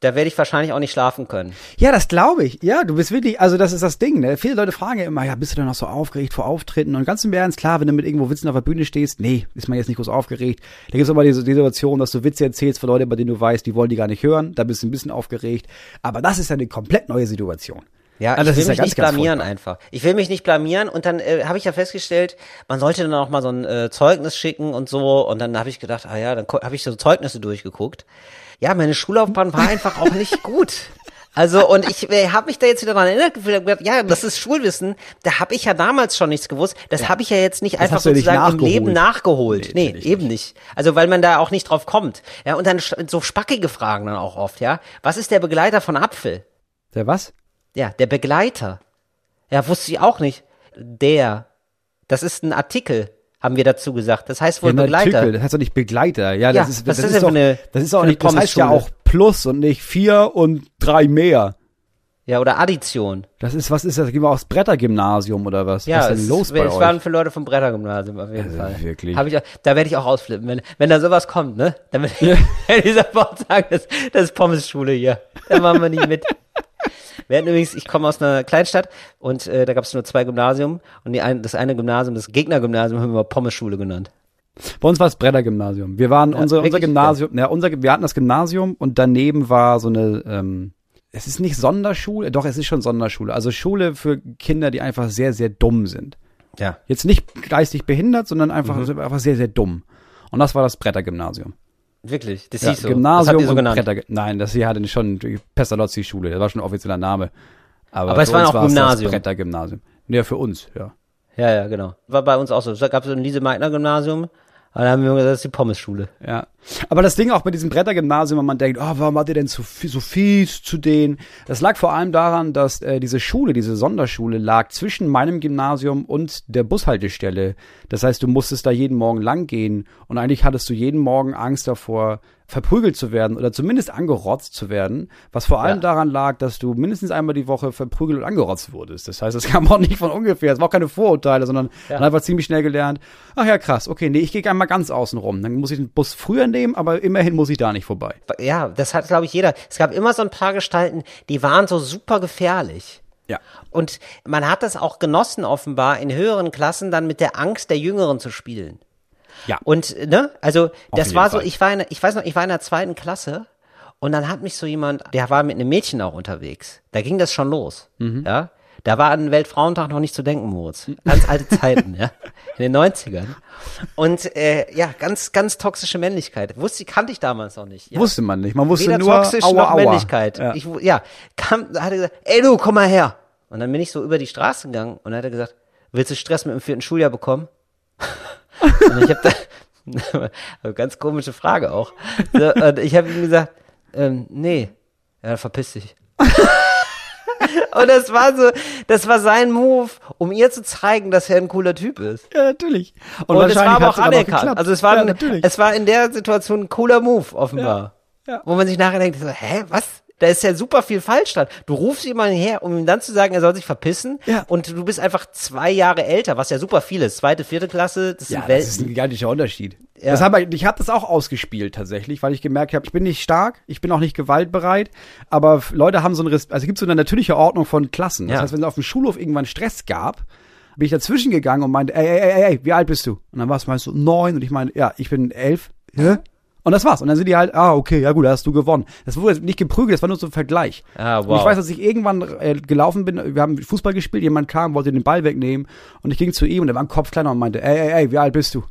Da werde ich wahrscheinlich auch nicht schlafen können.
Ja, das glaube ich. Ja, du bist wirklich, also das ist das Ding. Ne? Viele Leute fragen ja immer, ja, bist du denn noch so aufgeregt vor Auftritten? Und ganz im Ernst, klar, wenn du mit irgendwo Witzen auf der Bühne stehst, nee, ist man jetzt nicht groß aufgeregt. Da gibt's aber diese die Situation, dass du Witze erzählst für Leute, bei denen du weißt, die wollen die gar nicht hören. Da bist du ein bisschen aufgeregt. Aber das ist ja eine komplett neue Situation.
Ja,
Also
ich will mich
ganz,
nicht
ganz
blamieren
furchtbar.
einfach. Ich will mich nicht blamieren und dann äh, habe ich ja festgestellt, man sollte dann auch mal so ein äh, Zeugnis schicken und so und dann habe ich gedacht, ah ja, dann habe ich so Zeugnisse durchgeguckt. Ja, meine Schullaufbahn war einfach auch nicht gut. Also und ich äh, habe mich da jetzt wieder dran erinnert, ja, das ist Schulwissen. Da habe ich ja damals schon nichts gewusst. Das habe ich ja jetzt nicht einfach
hast du ja nicht
sozusagen im. Leben nachgeholt.
Nee,
Nee, eben nicht. Also weil man da auch nicht drauf kommt. Ja, und dann so spackige Fragen dann auch oft, ja. Was ist der Begleiter von Apfel?
Der was?
Ja, der Begleiter. Ja, wusste ich auch nicht. Der. Das ist ein Artikel, haben wir dazu gesagt. Das heißt wohl
Ja,
Begleiter.
Artikel, das heißt doch nicht Begleiter. Ja, das
Ja,
ist,
was
das
ist
ist doch,
eine-
das ist auch nicht, das heißt ja auch? Plus und nicht vier und drei mehr.
Ja, oder Addition.
Das ist, was ist das? Gehen wir aufs Brettergymnasium oder was?
Ja,
was ist
es,
denn los bei
es
euch?
waren für Leute vom Brettergymnasium auf jeden
Also
Fall.
wirklich.
Hab ich auch, da werde ich auch ausflippen, wenn, wenn da sowas kommt, ne? Dann werde ich dieser Bord sagen, das, das ist Pommesschule hier. Da machen wir nicht mit. Wir hatten übrigens, ich komme aus einer Kleinstadt und äh, da gab es nur zwei Gymnasium und die ein, das eine Gymnasium, das Gegnergymnasium, haben wir Pommesschule genannt.
Bei uns war es Brettergymnasium. Wir waren unser, unser
wirklich?
Gymnasium, ja, unser, wir hatten das Gymnasium und daneben war so eine, ähm, es ist nicht Sonderschule, doch, es ist schon Sonderschule. Also Schule für Kinder, die einfach sehr, sehr dumm sind.
Ja.
Jetzt nicht geistig behindert, sondern einfach,
Mhm.
einfach sehr, sehr dumm. Und das war das Brettergymnasium.
Wirklich, das
Ja,
hieß so. das
Gymnasium
ihr so genannt.
Bretter. Nein, das hier hatte schon die Pestalozzi-Schule. Das war schon ein offizieller Name. Aber,
Aber es war auch Gymnasium.
Das Brettergymnasium. Ja, für uns, ja.
Ja, ja, genau. War bei uns auch so. Da gab es so ein Lise-Meitner-Gymnasium, aber da haben wir gesagt, das ist die Pommesschule.
Ja. Aber das Ding auch bei diesem Brettergymnasium, wenn man denkt, oh, warum wart ihr denn so, so fies zu denen? Das lag vor allem daran, dass äh, diese Schule, diese Sonderschule lag zwischen meinem Gymnasium und der Bushaltestelle. Das heißt, du musstest da jeden Morgen lang gehen und eigentlich hattest du jeden Morgen Angst davor, verprügelt zu werden oder zumindest angerotzt zu werden, was vor allem
Ja.
daran lag, dass du mindestens einmal die Woche verprügelt und angerotzt wurdest. Das heißt, es kam auch nicht von ungefähr, es war auch keine Vorurteile, sondern
Ja.
man hat einfach ziemlich schnell gelernt, ach ja, krass, okay, nee, ich gehe einmal ganz außen rum. Dann muss ich den Bus früher nehmen, aber immerhin muss ich da nicht vorbei.
Ja, das hat, glaube ich, jeder. Es gab immer so ein paar Gestalten, die waren so super gefährlich.
Ja.
Und man hat das auch genossen, offenbar, in höheren Klassen dann mit der Angst der Jüngeren zu spielen.
Ja.
Und, ne, also, das war so,
Fall.
ich war in, ich weiß noch, ich war in der zweiten Klasse und dann hat mich so jemand, der war mit einem Mädchen auch unterwegs. Da ging das schon los.
Mhm.
Ja. Da war an Weltfrauentag noch nicht zu denken, Moritz. Ganz alte Zeiten, ja. In den 90ern. Und, äh, ja, ganz, ganz toxische Männlichkeit. Wusste, kannte ich damals noch nicht. Ja.
Wusste man nicht. Man wusste
Weder
nur,
toxisch
aua,
noch
aua.
Männlichkeit.
Ja.
Ich, ja, kam, da hat er gesagt, ey du, komm mal her. Und dann bin ich so über die Straße gegangen und dann hat er gesagt, willst du Stress mit dem vierten Schuljahr bekommen? und ich habe da, ganz komische Frage auch. So, und ich habe ihm gesagt, ähm, nee, ja, verpiss dich. und das war so, das war sein Move, um ihr zu zeigen, dass er ein cooler Typ ist.
ja, natürlich.
Und, es war aber auch anerkannt. also es war,
ja,
ein, es war in der Situation ein cooler Move, offenbar.
Ja, ja.
Wo man sich nachher denkt, so, hä, was? Da ist ja super viel falsch dran. Du rufst jemanden her, um ihm dann zu sagen, er soll sich verpissen.
Ja.
Und du bist einfach zwei Jahre älter, was ja super viel ist. Zweite, vierte Klasse, das
Ja,
sind
das ist ein gigantischer Unterschied.
Ja.
Das hab ich ich habe das auch ausgespielt tatsächlich, weil ich gemerkt habe, ich bin nicht stark, ich bin auch nicht gewaltbereit, aber Leute haben so ein Respekt, also es gibt so eine natürliche Ordnung von Klassen. Das
Ja.
heißt, wenn es auf dem Schulhof irgendwann Stress gab, bin ich dazwischen gegangen und meinte, ey, ey, ey, ey, wie alt bist du? Und dann war es meinst du neun und ich meine, ja, ich bin elf. Hä? Und das war's. Und dann sind die halt, ah, okay, ja gut, da hast du gewonnen. Das wurde nicht geprügelt, das war nur so ein Vergleich.
Ah,
Und
wow.
ich weiß, dass ich irgendwann äh, gelaufen bin, wir haben Fußball gespielt, jemand kam, wollte den Ball wegnehmen und ich ging zu ihm und er war ein Kopf kleiner und meinte, ey, ey, ey, wie alt bist du?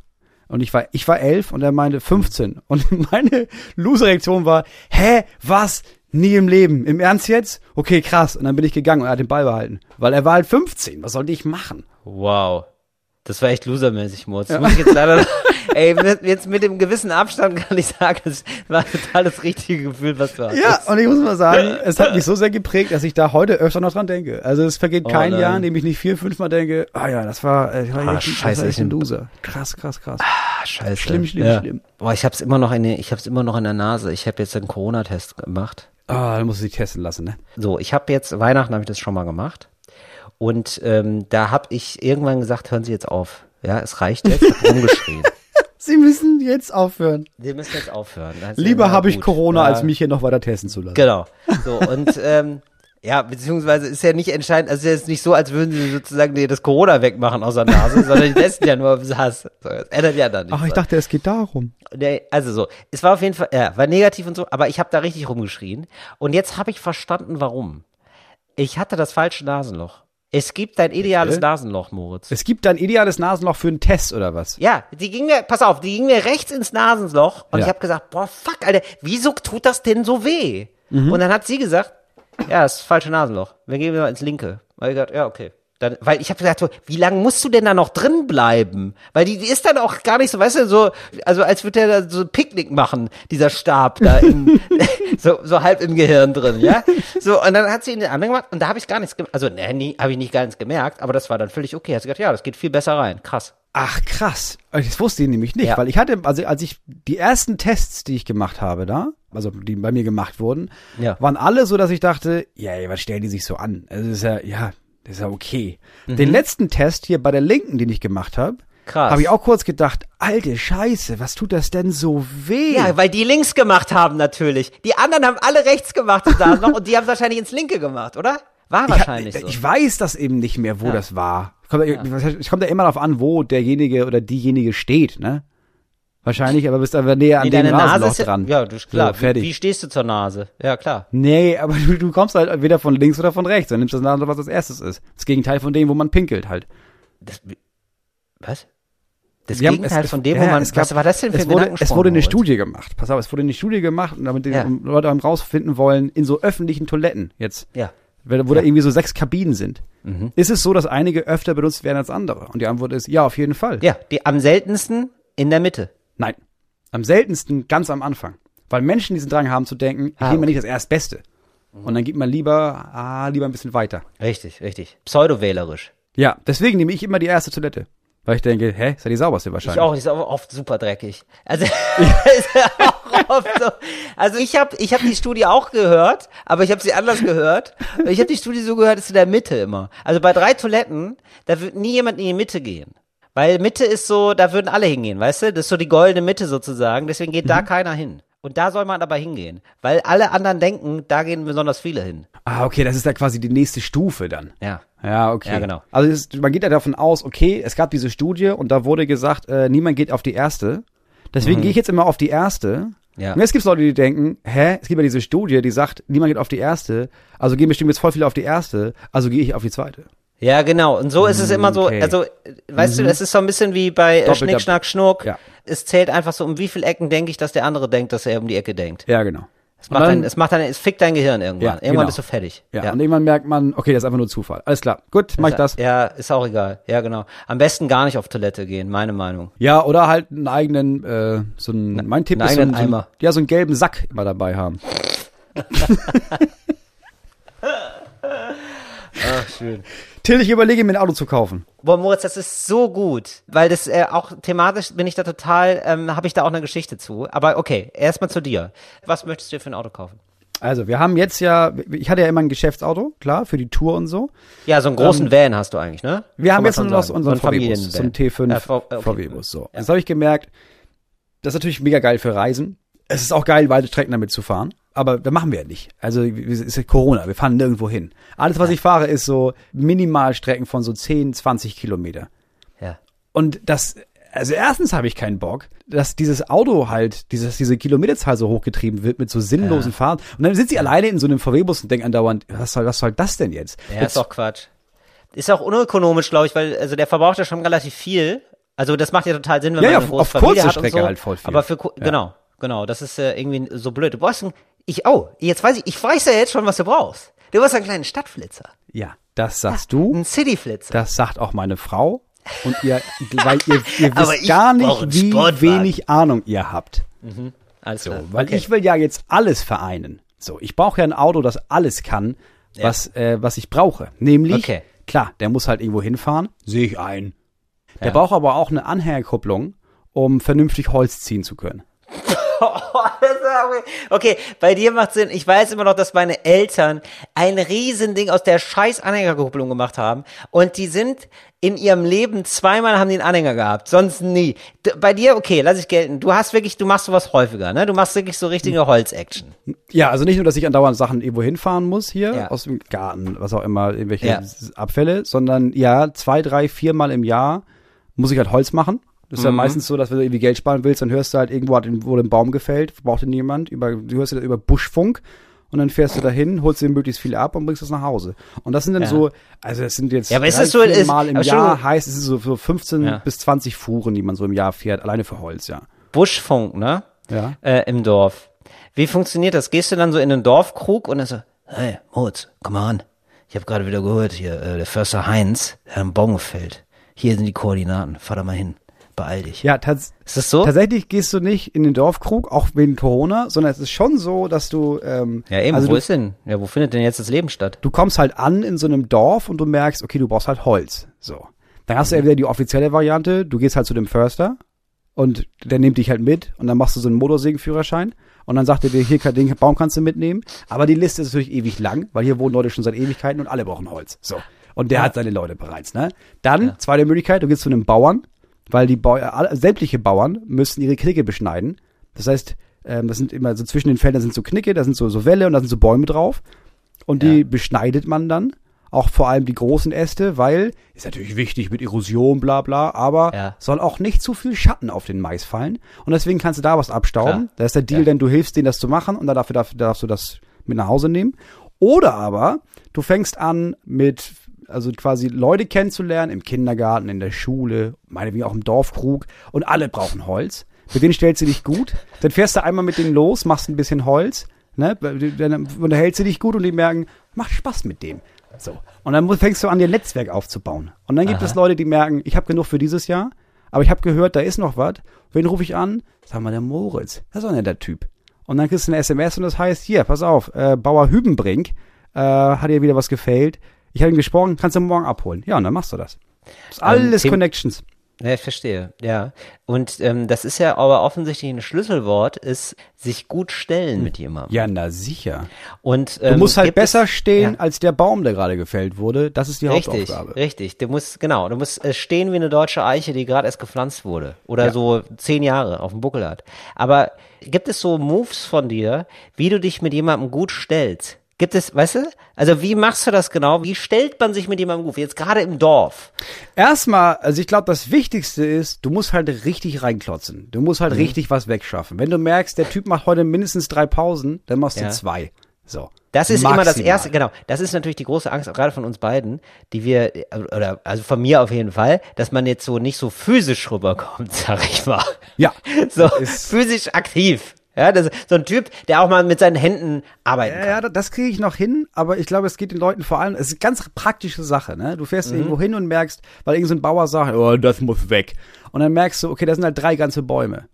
Und ich war, ich war elf und er meinte 15. Und meine Loser-Reaktion war, hä, was? Nie im Leben. Im Ernst jetzt? Okay, krass. Und dann bin ich gegangen und er hat den Ball behalten. Weil er war halt 15. Was sollte ich machen?
Wow. Das war echt losermäßig, Moritz. Das muss ich jetzt leider, ey, jetzt mit dem gewissen Abstand kann ich sagen, das war total das richtige Gefühl, was du hast.
Ja, und ich muss mal sagen, es hat mich so sehr geprägt, dass ich da heute öfter noch dran denke. Also es vergeht
Oh
kein
nein.
Jahr, in dem ich nicht vier, fünf Mal denke, ah ja, das war, äh, ich war
Ah,
echt, das
scheiße,
war echt
ich
ein Loser. Krass, krass, krass.
Ah, scheiße.
Schlimm, schlimm,
ja.
schlimm.
Boah, ich hab's immer noch in, der- ich hab's immer noch in der Nase. Ich habe jetzt einen Corona-Test gemacht.
Ah, dann muss ich testen lassen, ne?
So, ich habe jetzt Weihnachten habe ich das schon mal gemacht und ähm, da habe ich irgendwann gesagt, hören Sie jetzt auf. Ja, es reicht jetzt. Ich hab rumgeschrien.
Sie müssen jetzt aufhören.
Wir müssen jetzt aufhören. Ja
Lieber habe ich. Corona,
ja,
als mich hier noch weiter testen zu lassen.
Genau. So und ähm, ja, beziehungsweise ist ja nicht entscheidend, also es ist nicht so, als würden sie sozusagen dir das Corona wegmachen aus der Nase, sondern die testen ja nur, hast. So, das ändert ja dann nichts.
Ach, ich dachte, es geht darum.
Nee, also so, es war auf jeden Fall, ja, war negativ und so, aber ich habe da richtig rumgeschrien. Und jetzt habe ich verstanden, warum. Ich hatte das falsche Nasenloch. Es gibt ein ideales
Bitte?
Nasenloch, Moritz.
Es gibt ein ideales Nasenloch für einen Test oder was?
Ja, die ging mir, pass auf, die ging mir rechts ins Nasenloch und
Ja.
ich habe gesagt, boah, fuck, Alter, wieso tut das denn so weh?
Mhm.
Und dann hat sie gesagt, ja, das ist das falsche Nasenloch. Wir gehen mal ins linke. Weil ich gesagt, ja, okay. Dann, weil ich habe gesagt, so, wie lange musst du denn da noch drin bleiben? Weil die, die ist dann auch gar nicht so, weißt du, so, also als würde der da so ein Picknick machen, dieser Stab da im, so, so halb im Gehirn drin, ja? So, und dann hat sie in den anderen gemacht und da habe ich gar nichts gemerkt. Also, ne, nie, habe ich nicht gar nichts gemerkt, aber das war dann völlig okay. Hat sie gesagt, ja, das geht viel besser rein. Krass.
Ach, krass. Das wusste ich nämlich nicht,
Ja.
weil ich hatte, also als ich die ersten Tests, die ich gemacht habe da, also die bei mir gemacht wurden,
Ja.
waren alle so, dass ich dachte, ja, ey, was stellen die sich so an? Also das ist ja, ja, das ist ja okay.
Mhm.
Den letzten Test hier bei der linken, den ich gemacht habe,
Krass.
habe ich auch kurz gedacht, alte Scheiße, was tut das denn so weh?
Ja, weil die links gemacht haben natürlich. Die anderen haben alle rechts gemacht im Nasenloch und die haben wahrscheinlich ins linke gemacht, oder? War wahrscheinlich
ich,
so.
ich weiß das eben nicht mehr, wo
Ja.
das war. Kommt, Es kommt ja immer darauf an, wo derjenige oder diejenige steht, ne? Wahrscheinlich, aber bist aber näher an
Nee,
dem
deine Nase ist ja,
dran.
ja, ist klar.
So, fertig.
Wie, wie stehst du zur Nase? Ja, klar.
Nee, aber du, du kommst halt weder von links oder von rechts. Dann nimmst du das Nasenloch, was als erstes ist. Das Gegenteil von dem, wo man pinkelt halt.
Das, was? Das
Wir haben-
Gegenteil
es-
von dem,
ja,
wo man,
es gab-
was war das denn für
es wurde, es wurde eine? Studie gemacht. Pass auf, es wurde eine Studie gemacht, damit die
Ja.
Leute einem rausfinden wollen, in so öffentlichen Toiletten jetzt,
Ja.
wo wo da irgendwie so sechs Kabinen sind.
Mhm.
Ist es so, dass einige öfter benutzt werden als andere? Und die Antwort ist, ja, auf jeden Fall.
Ja, die am seltensten in der Mitte.
Nein. Am seltensten ganz am Anfang. Weil Menschen diesen Drang haben zu denken, ich
Ah,
nehme
okay.
nicht das Erstbeste. Und dann geht man lieber, ah, lieber ein bisschen weiter.
Richtig, richtig. Pseudowählerisch.
Ja, deswegen nehme ich immer die erste Toilette. Weil ich denke, hä, ist ja die sauberste
Ich
wahrscheinlich.
auch, die ist aber oft super dreckig. Also, ist ja auch auch oft so. Also ich habe ich hab die Studie auch gehört, aber ich habe sie anders gehört. Ich habe die Studie so gehört, ist in der Mitte immer. Also bei drei Toiletten, da wird nie jemand in die Mitte gehen. Weil Mitte ist so, da würden alle hingehen, weißt du? Das ist so die goldene Mitte sozusagen. Deswegen geht da keiner hin. Und da soll man aber hingehen. Weil alle anderen denken, da gehen besonders viele hin.
Ah, okay, das ist ja quasi die nächste Stufe dann.
Ja.
Ja, okay.
Ja, genau.
Also ist, man geht ja davon aus, okay, es gab diese Studie und da wurde gesagt, äh, niemand geht auf die erste. Deswegen gehe ich jetzt immer auf die erste.
Mhm. Ja.
Und jetzt gibt es Leute, die denken, hä, es gibt ja diese Studie, die sagt, niemand geht auf die erste, also gehen bestimmt jetzt voll viele auf die erste, also gehe ich auf die zweite.
Ja, genau. Und so ist es immer so,
Okay.
also, weißt du, es ist so ein bisschen wie bei äh,
Doppelter-
Schnick, Schnack, Schnuck.
Ja.
Es zählt einfach so, um wie viele Ecken denke ich, dass der andere denkt, dass er um die Ecke denkt.
Ja, genau.
Es macht,
dann-
dein, es macht dein, es fickt dein Gehirn irgendwann.
Ja,
irgendwann
genau.
bist du fertig.
Ja, und irgendwann merkt man, okay, das ist einfach nur Zufall. Alles klar, gut, mach ich das.
Ja, ist auch egal. Ja, genau. Am besten gar nicht auf Toilette gehen, meine Meinung.
Ja, oder halt einen eigenen, äh, so ein, mein Tipp
einen
ist so, ein-
eigenen
so, ein-
Eimer.
ja, so einen gelben Sack immer dabei haben.
Ach, schön.
Till, ich überlege mir ein Auto zu kaufen.
Boah, Moritz, das ist so gut, weil das äh, auch thematisch bin ich da total, ähm, habe ich da auch eine Geschichte zu. Aber okay, erstmal zu dir. Was möchtest du dir für ein Auto kaufen?
Also, wir haben jetzt ja, ich hatte ja immer ein Geschäftsauto, klar, für die Tour und so.
Ja, so einen großen Van hast du eigentlich, ne?
Wir
Kann
haben jetzt nur noch unseren
So einen
VW-Bus, so einen T5
Ja, V- okay.
VW-Bus. So. Jetzt habe ich gemerkt, das ist natürlich mega geil für Reisen. Es ist auch geil, weite Strecken damit zu fahren. Aber das machen wir ja nicht. Also es ist ja Corona, wir fahren nirgendwo hin. Alles, was ich fahre, ist so Minimalstrecken von so 10, 20 Kilometer.
Ja.
Und das, also erstens habe ich keinen Bock, dass dieses Auto halt, dieses, diese Kilometerzahl so hochgetrieben wird mit so sinnlosen Fahrten. Und dann sitzt sie alleine in so einem VW-Bus und denkt andauernd, was soll, was soll das denn jetzt?
Ja,
jetzt
ist doch Quatsch. Ist auch unökonomisch, glaube ich, weil also der verbraucht ja schon relativ viel. Also das macht ja total Sinn, wenn
Ja,
man
ja,
eine große
auf
Familie
kurze
hat und
Strecke
so.
halt voll viel.
Aber für
Ja.
genau, genau, das ist äh, irgendwie so blöd. Du brauchst ein, ich oh, jetzt weiß ich, ich weiß ja jetzt schon, was du brauchst. Du brauchst einen kleinen Stadtflitzer,
ja, das sagst du.
einen Cityflitzer.
Das sagt auch meine Frau. Und ihr, weil ihr, ihr wisst gar nicht, wie wenig Ahnung ihr habt.
Alles
So,
klar.
weil
okay.
ich will ja jetzt alles vereinen. So, ich brauche ja ein Auto, das alles kann, was, äh, was ich brauche. Nämlich,
Okay.
klar, der muss halt irgendwo hinfahren, sehe ich ein. Der
Ja.
braucht aber auch eine Anhängerkupplung, um vernünftig Holz ziehen zu können.
Okay, bei dir macht Sinn. Ich weiß immer noch, dass meine Eltern ein Riesending aus der scheiß Anhängerkupplung gemacht haben. Und die sind in ihrem Leben zweimal haben die einen Anhänger gehabt, sonst nie. Bei dir, okay, lass ich gelten. Du hast wirklich, du machst sowas häufiger, ne? Du machst wirklich so richtige Holz-Action.
Ja, also nicht nur, dass ich andauernd Sachen irgendwo hinfahren muss hier,
Ja.
aus dem Garten, was auch immer, irgendwelche
Ja.
Abfälle, sondern ja, zwei, drei, viermal im Jahr muss ich halt Holz machen. Das ist
Mhm.
ja meistens so, dass wenn du irgendwie Geld sparen willst, dann hörst du halt irgendwo hat, wurde ein Baum gefällt, braucht ihn jemand, über, du hörst das über Buschfunk und dann fährst du dahin, holst dir möglichst viel ab und bringst es nach Hause. Und das sind dann
Ja.
so, also das sind jetzt
Ja, aber ist das so- ist-
Mal im Jahr, heißt es ist so, so 15
Ja.
bis 20 Fuhren, die man so im Jahr fährt, alleine für Holz, ja.
Buschfunk, ne?
Ja.
Äh, Im Dorf. Wie funktioniert das? Gehst du dann so in den Dorfkrug und dann so, hey, Moritz, komm mal an. Ich habe gerade wieder gehört, hier, äh, der Förster Heinz, der hat einen Baum gefällt. Hier sind die Koordinaten, fahr da mal hin. Beeil dich.
Ja, tats
Ist das so?
Tatsächlich gehst du nicht in den Dorfkrug, auch wegen Corona, sondern es ist schon so, dass du, ähm,
Ja, eben,
also
wo
du,
ist denn? Ja, wo findet denn jetzt das Leben statt?
du kommst halt an in so einem Dorf und du merkst, okay, du brauchst halt Holz. So. Dann hast du entweder die offizielle Variante, du gehst halt zu dem Förster und der nimmt dich halt mit und dann machst du so einen Motorsägenführerschein und dann sagt er dir, hier, den Baum kannst du mitnehmen. Aber die Liste ist natürlich ewig lang, weil hier wohnen Leute schon seit Ewigkeiten und alle brauchen Holz. So. Und der hat seine Leute bereits, ne? Dann, zweite Möglichkeit, du gehst zu einem Bauern, weil die Bau äh, sämtliche Bauern müssen ihre Knicke beschneiden. Das heißt, ähm, das sind immer so zwischen den Feldern sind so Knicke, da sind so, so Wälle und da sind so Bäume drauf. Und die
Ja.
beschneidet man dann. Auch vor allem die großen Äste, weil ist natürlich wichtig mit Erosion, bla bla, aber
Ja.
soll auch nicht zu viel Schatten auf den Mais fallen. Und deswegen kannst du da was abstauben.
Klar.
Da ist der Deal,
Ja.
denn du hilfst denen das zu machen und dafür darf, darfst du das mit nach Hause nehmen. Oder aber du fängst an mit, also quasi Leute kennenzulernen im Kindergarten, in der Schule, meinetwegen auch im Dorfkrug und alle brauchen Holz. Mit denen stellst du dich gut. Dann fährst du einmal mit denen los, machst ein bisschen Holz, ne? Dann unterhältst du dich gut und die merken, macht Spaß mit dem. So. Und dann fängst du an, dir Netzwerk aufzubauen. Und dann gibt es Leute, die merken, ich habe genug für dieses Jahr, aber ich habe gehört, da ist noch was. Wen rufe ich an? Sag mal, der Moritz. Das ist doch nicht der Typ. Und dann kriegst du eine SMS und das heißt, hier, pass auf, äh, Bauer Hübenbrink, äh, hat dir wieder was gefällt. Ich habe ihn gesprochen, kannst du morgen abholen. Ja, und dann machst du das. Das ist alles
Ähm,
Connections.
Ja, ich verstehe, ja. Und ähm, das ist ja aber offensichtlich ein Schlüsselwort, ist sich gut stellen mit jemandem.
Ja, na sicher.
Und,
Du
ähm,
musst halt
gibt es-
besser stehen
Ja.
als der Baum, der gerade gefällt wurde. Das ist die
Richtig,
Hauptaufgabe.
richtig. Du musst, genau, du musst äh, stehen wie eine deutsche Eiche, die gerade erst gepflanzt wurde. Oder
Ja.
so zehn Jahre auf dem Buckel hat. Aber gibt es so Moves von dir, wie du dich mit jemandem gut stellst? Gibt es, weißt du? Also wie machst du das genau? Wie stellt man sich mit jemandem gut? Jetzt gerade im Dorf.
Erstmal, also ich glaube, das Wichtigste ist, du musst halt richtig reinklotzen. Du musst halt
Mhm.
richtig was wegschaffen. Wenn du merkst, der Typ macht heute mindestens drei Pausen, dann machst
Ja.
du zwei. So.
Das ist immer das
Maximal.
erste, genau. Das ist natürlich die große Angst, auch gerade von uns beiden, die wir, oder also von mir auf jeden Fall, dass man jetzt so nicht so physisch rüberkommt, sag ich mal.
Ja.
So physisch aktiv. Ja, das ist so ein Typ, der auch mal mit seinen Händen arbeiten
Ja,
kann.
ja, da- das kriege ich noch hin, aber ich glaube, es geht den Leuten vor allem, es ist eine ganz praktische Sache, ne? Du fährst
Mhm.
irgendwo hin und merkst, weil irgend so ein Bauer sagt, oh, das muss weg. Und dann merkst du, okay, da sind halt drei ganze Bäume.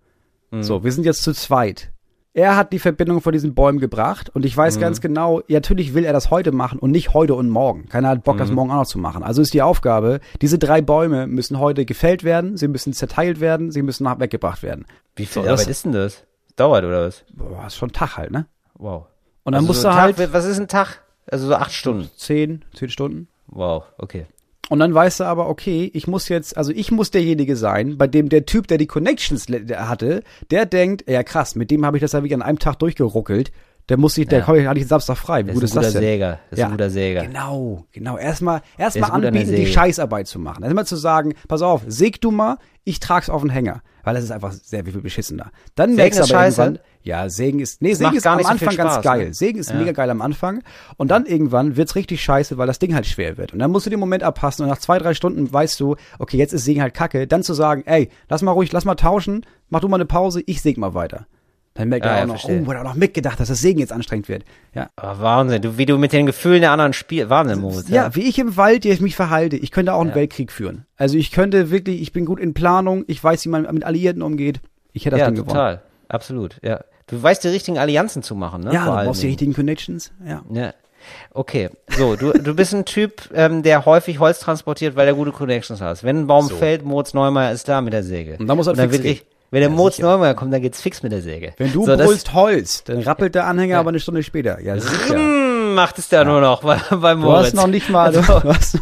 Mhm.
So, wir sind jetzt zu zweit. Er hat die Verbindung von diesen Bäumen gebracht und ich
Mhm.
weiß ganz genau, ja, natürlich will er das heute machen und nicht heute und morgen. Keiner hat Bock, das
Mhm.
morgen auch noch zu machen. Also ist die Aufgabe, diese drei Bäume müssen heute gefällt werden, sie müssen zerteilt werden, sie müssen nach weggebracht werden.
Wie viel
So,
Arbeit ist denn das? Dauert oder was?
Boah, ist schon ein Tag halt, ne?
Wow.
Und dann
Also
musst
so
du
ein
halt
Tag, was ist ein Tag? Also so acht Stunden.
zehn, zehn Stunden.
Wow, okay.
Und dann weißt du aber, okay, ich muss jetzt, also ich muss derjenige sein, bei dem der Typ, der die Connections hatte, der denkt, ja krass, mit dem habe ich das ja wirklich an einem Tag durchgeruckelt. Der muss sich, der
Ja.
ja eigentlich Samstag frei. Wie
Das
gut
ist ein
das
guter
denn?
Säger. Das ist ein guter Säger.
Genau, genau. Erstmal, erstmal
an
anbieten, die. Scheißarbeit zu machen. Erstmal zu sagen, pass auf, säg du mal, ich trag's auf den Hänger. Weil das ist einfach sehr viel beschissener. Dann
Sägen
merkst du aber
scheiße?
irgendwann, ja, Sägen ist, nee, Sägen ist am
so
Anfang ganz
Spaß,
geil.
ne?
Sägen ist
Ja.
mega geil am Anfang. Und dann irgendwann wird's richtig scheiße, weil das Ding halt schwer wird. Und dann musst du den Moment abpassen und nach zwei, drei Stunden weißt du, okay, jetzt ist Sägen halt kacke. Dann zu sagen, ey, lass mal ruhig, lass mal tauschen, mach du mal eine Pause, ich säg mal weiter. Dann merkt
Ja,
er
ja,
auch noch,
verstehe.
oh, wurde auch noch mitgedacht, dass das Sägen jetzt anstrengend wird. Ja.
Aber Wahnsinn, du, wie du mit den Gefühlen der anderen spielst. Wahnsinn, Moritz.
Ja, wie ich im Wald jetzt mich verhalte. Ich könnte auch einen
Ja.
Weltkrieg führen. Also ich könnte wirklich, ich bin gut in Planung, ich weiß, wie man mit Alliierten umgeht. Ich hätte das
ja
Ding gewonnen.
total. Absolut, ja. Du weißt die richtigen Allianzen zu machen, ne?
Ja,
Vor
du brauchst die richtigen Connections. Ja.
Ja. Okay, so, du, du bist ein Typ, ähm, der häufig Holz transportiert, weil er gute Connections hat. Wenn ein Baum
So.
fällt, Moritz Neumeier ist da mit der Säge.
Und dann muss er
dann
gehen.
richtig- Wenn der
Ja,
Moritz. Neumeier kommt, dann geht's fix mit der Säge.
Wenn du
so,
brüllst Holz, dann rappelt der Anhänger
Ja.
aber eine Stunde später. Ja, sicher.
Mm, macht es da nur noch bei, bei
Du
Moritz.
hast noch nicht mal,
Also,
du hast,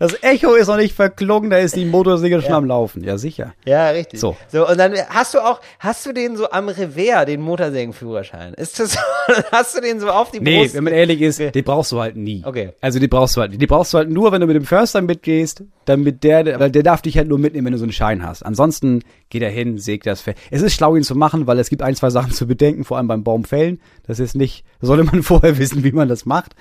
das Echo ist noch nicht verklungen, da ist die Motorsäge schon am Laufen. Ja, sicher.
ja, richtig.
So.
so. Und dann hast du auch, hast du den so am Revers, den Motorsägenführerschein? Ist das so, hast du den so auf die
Nee,
Brust?
wenn man ehrlich ist, die brauchst du halt nie.
Okay.
Also die brauchst du halt. Die brauchst du halt nur, wenn du mit dem Förster mitgehst, damit der, weil der darf dich halt nur mitnehmen, wenn du so einen Schein hast. Ansonsten geht er hin, sägt das Fell. Es ist schlau, ihn zu machen, weil es gibt ein, zwei Sachen zu bedenken, vor allem beim Baumfällen. Das ist nicht, sollte man vorher wissen, wie man das macht.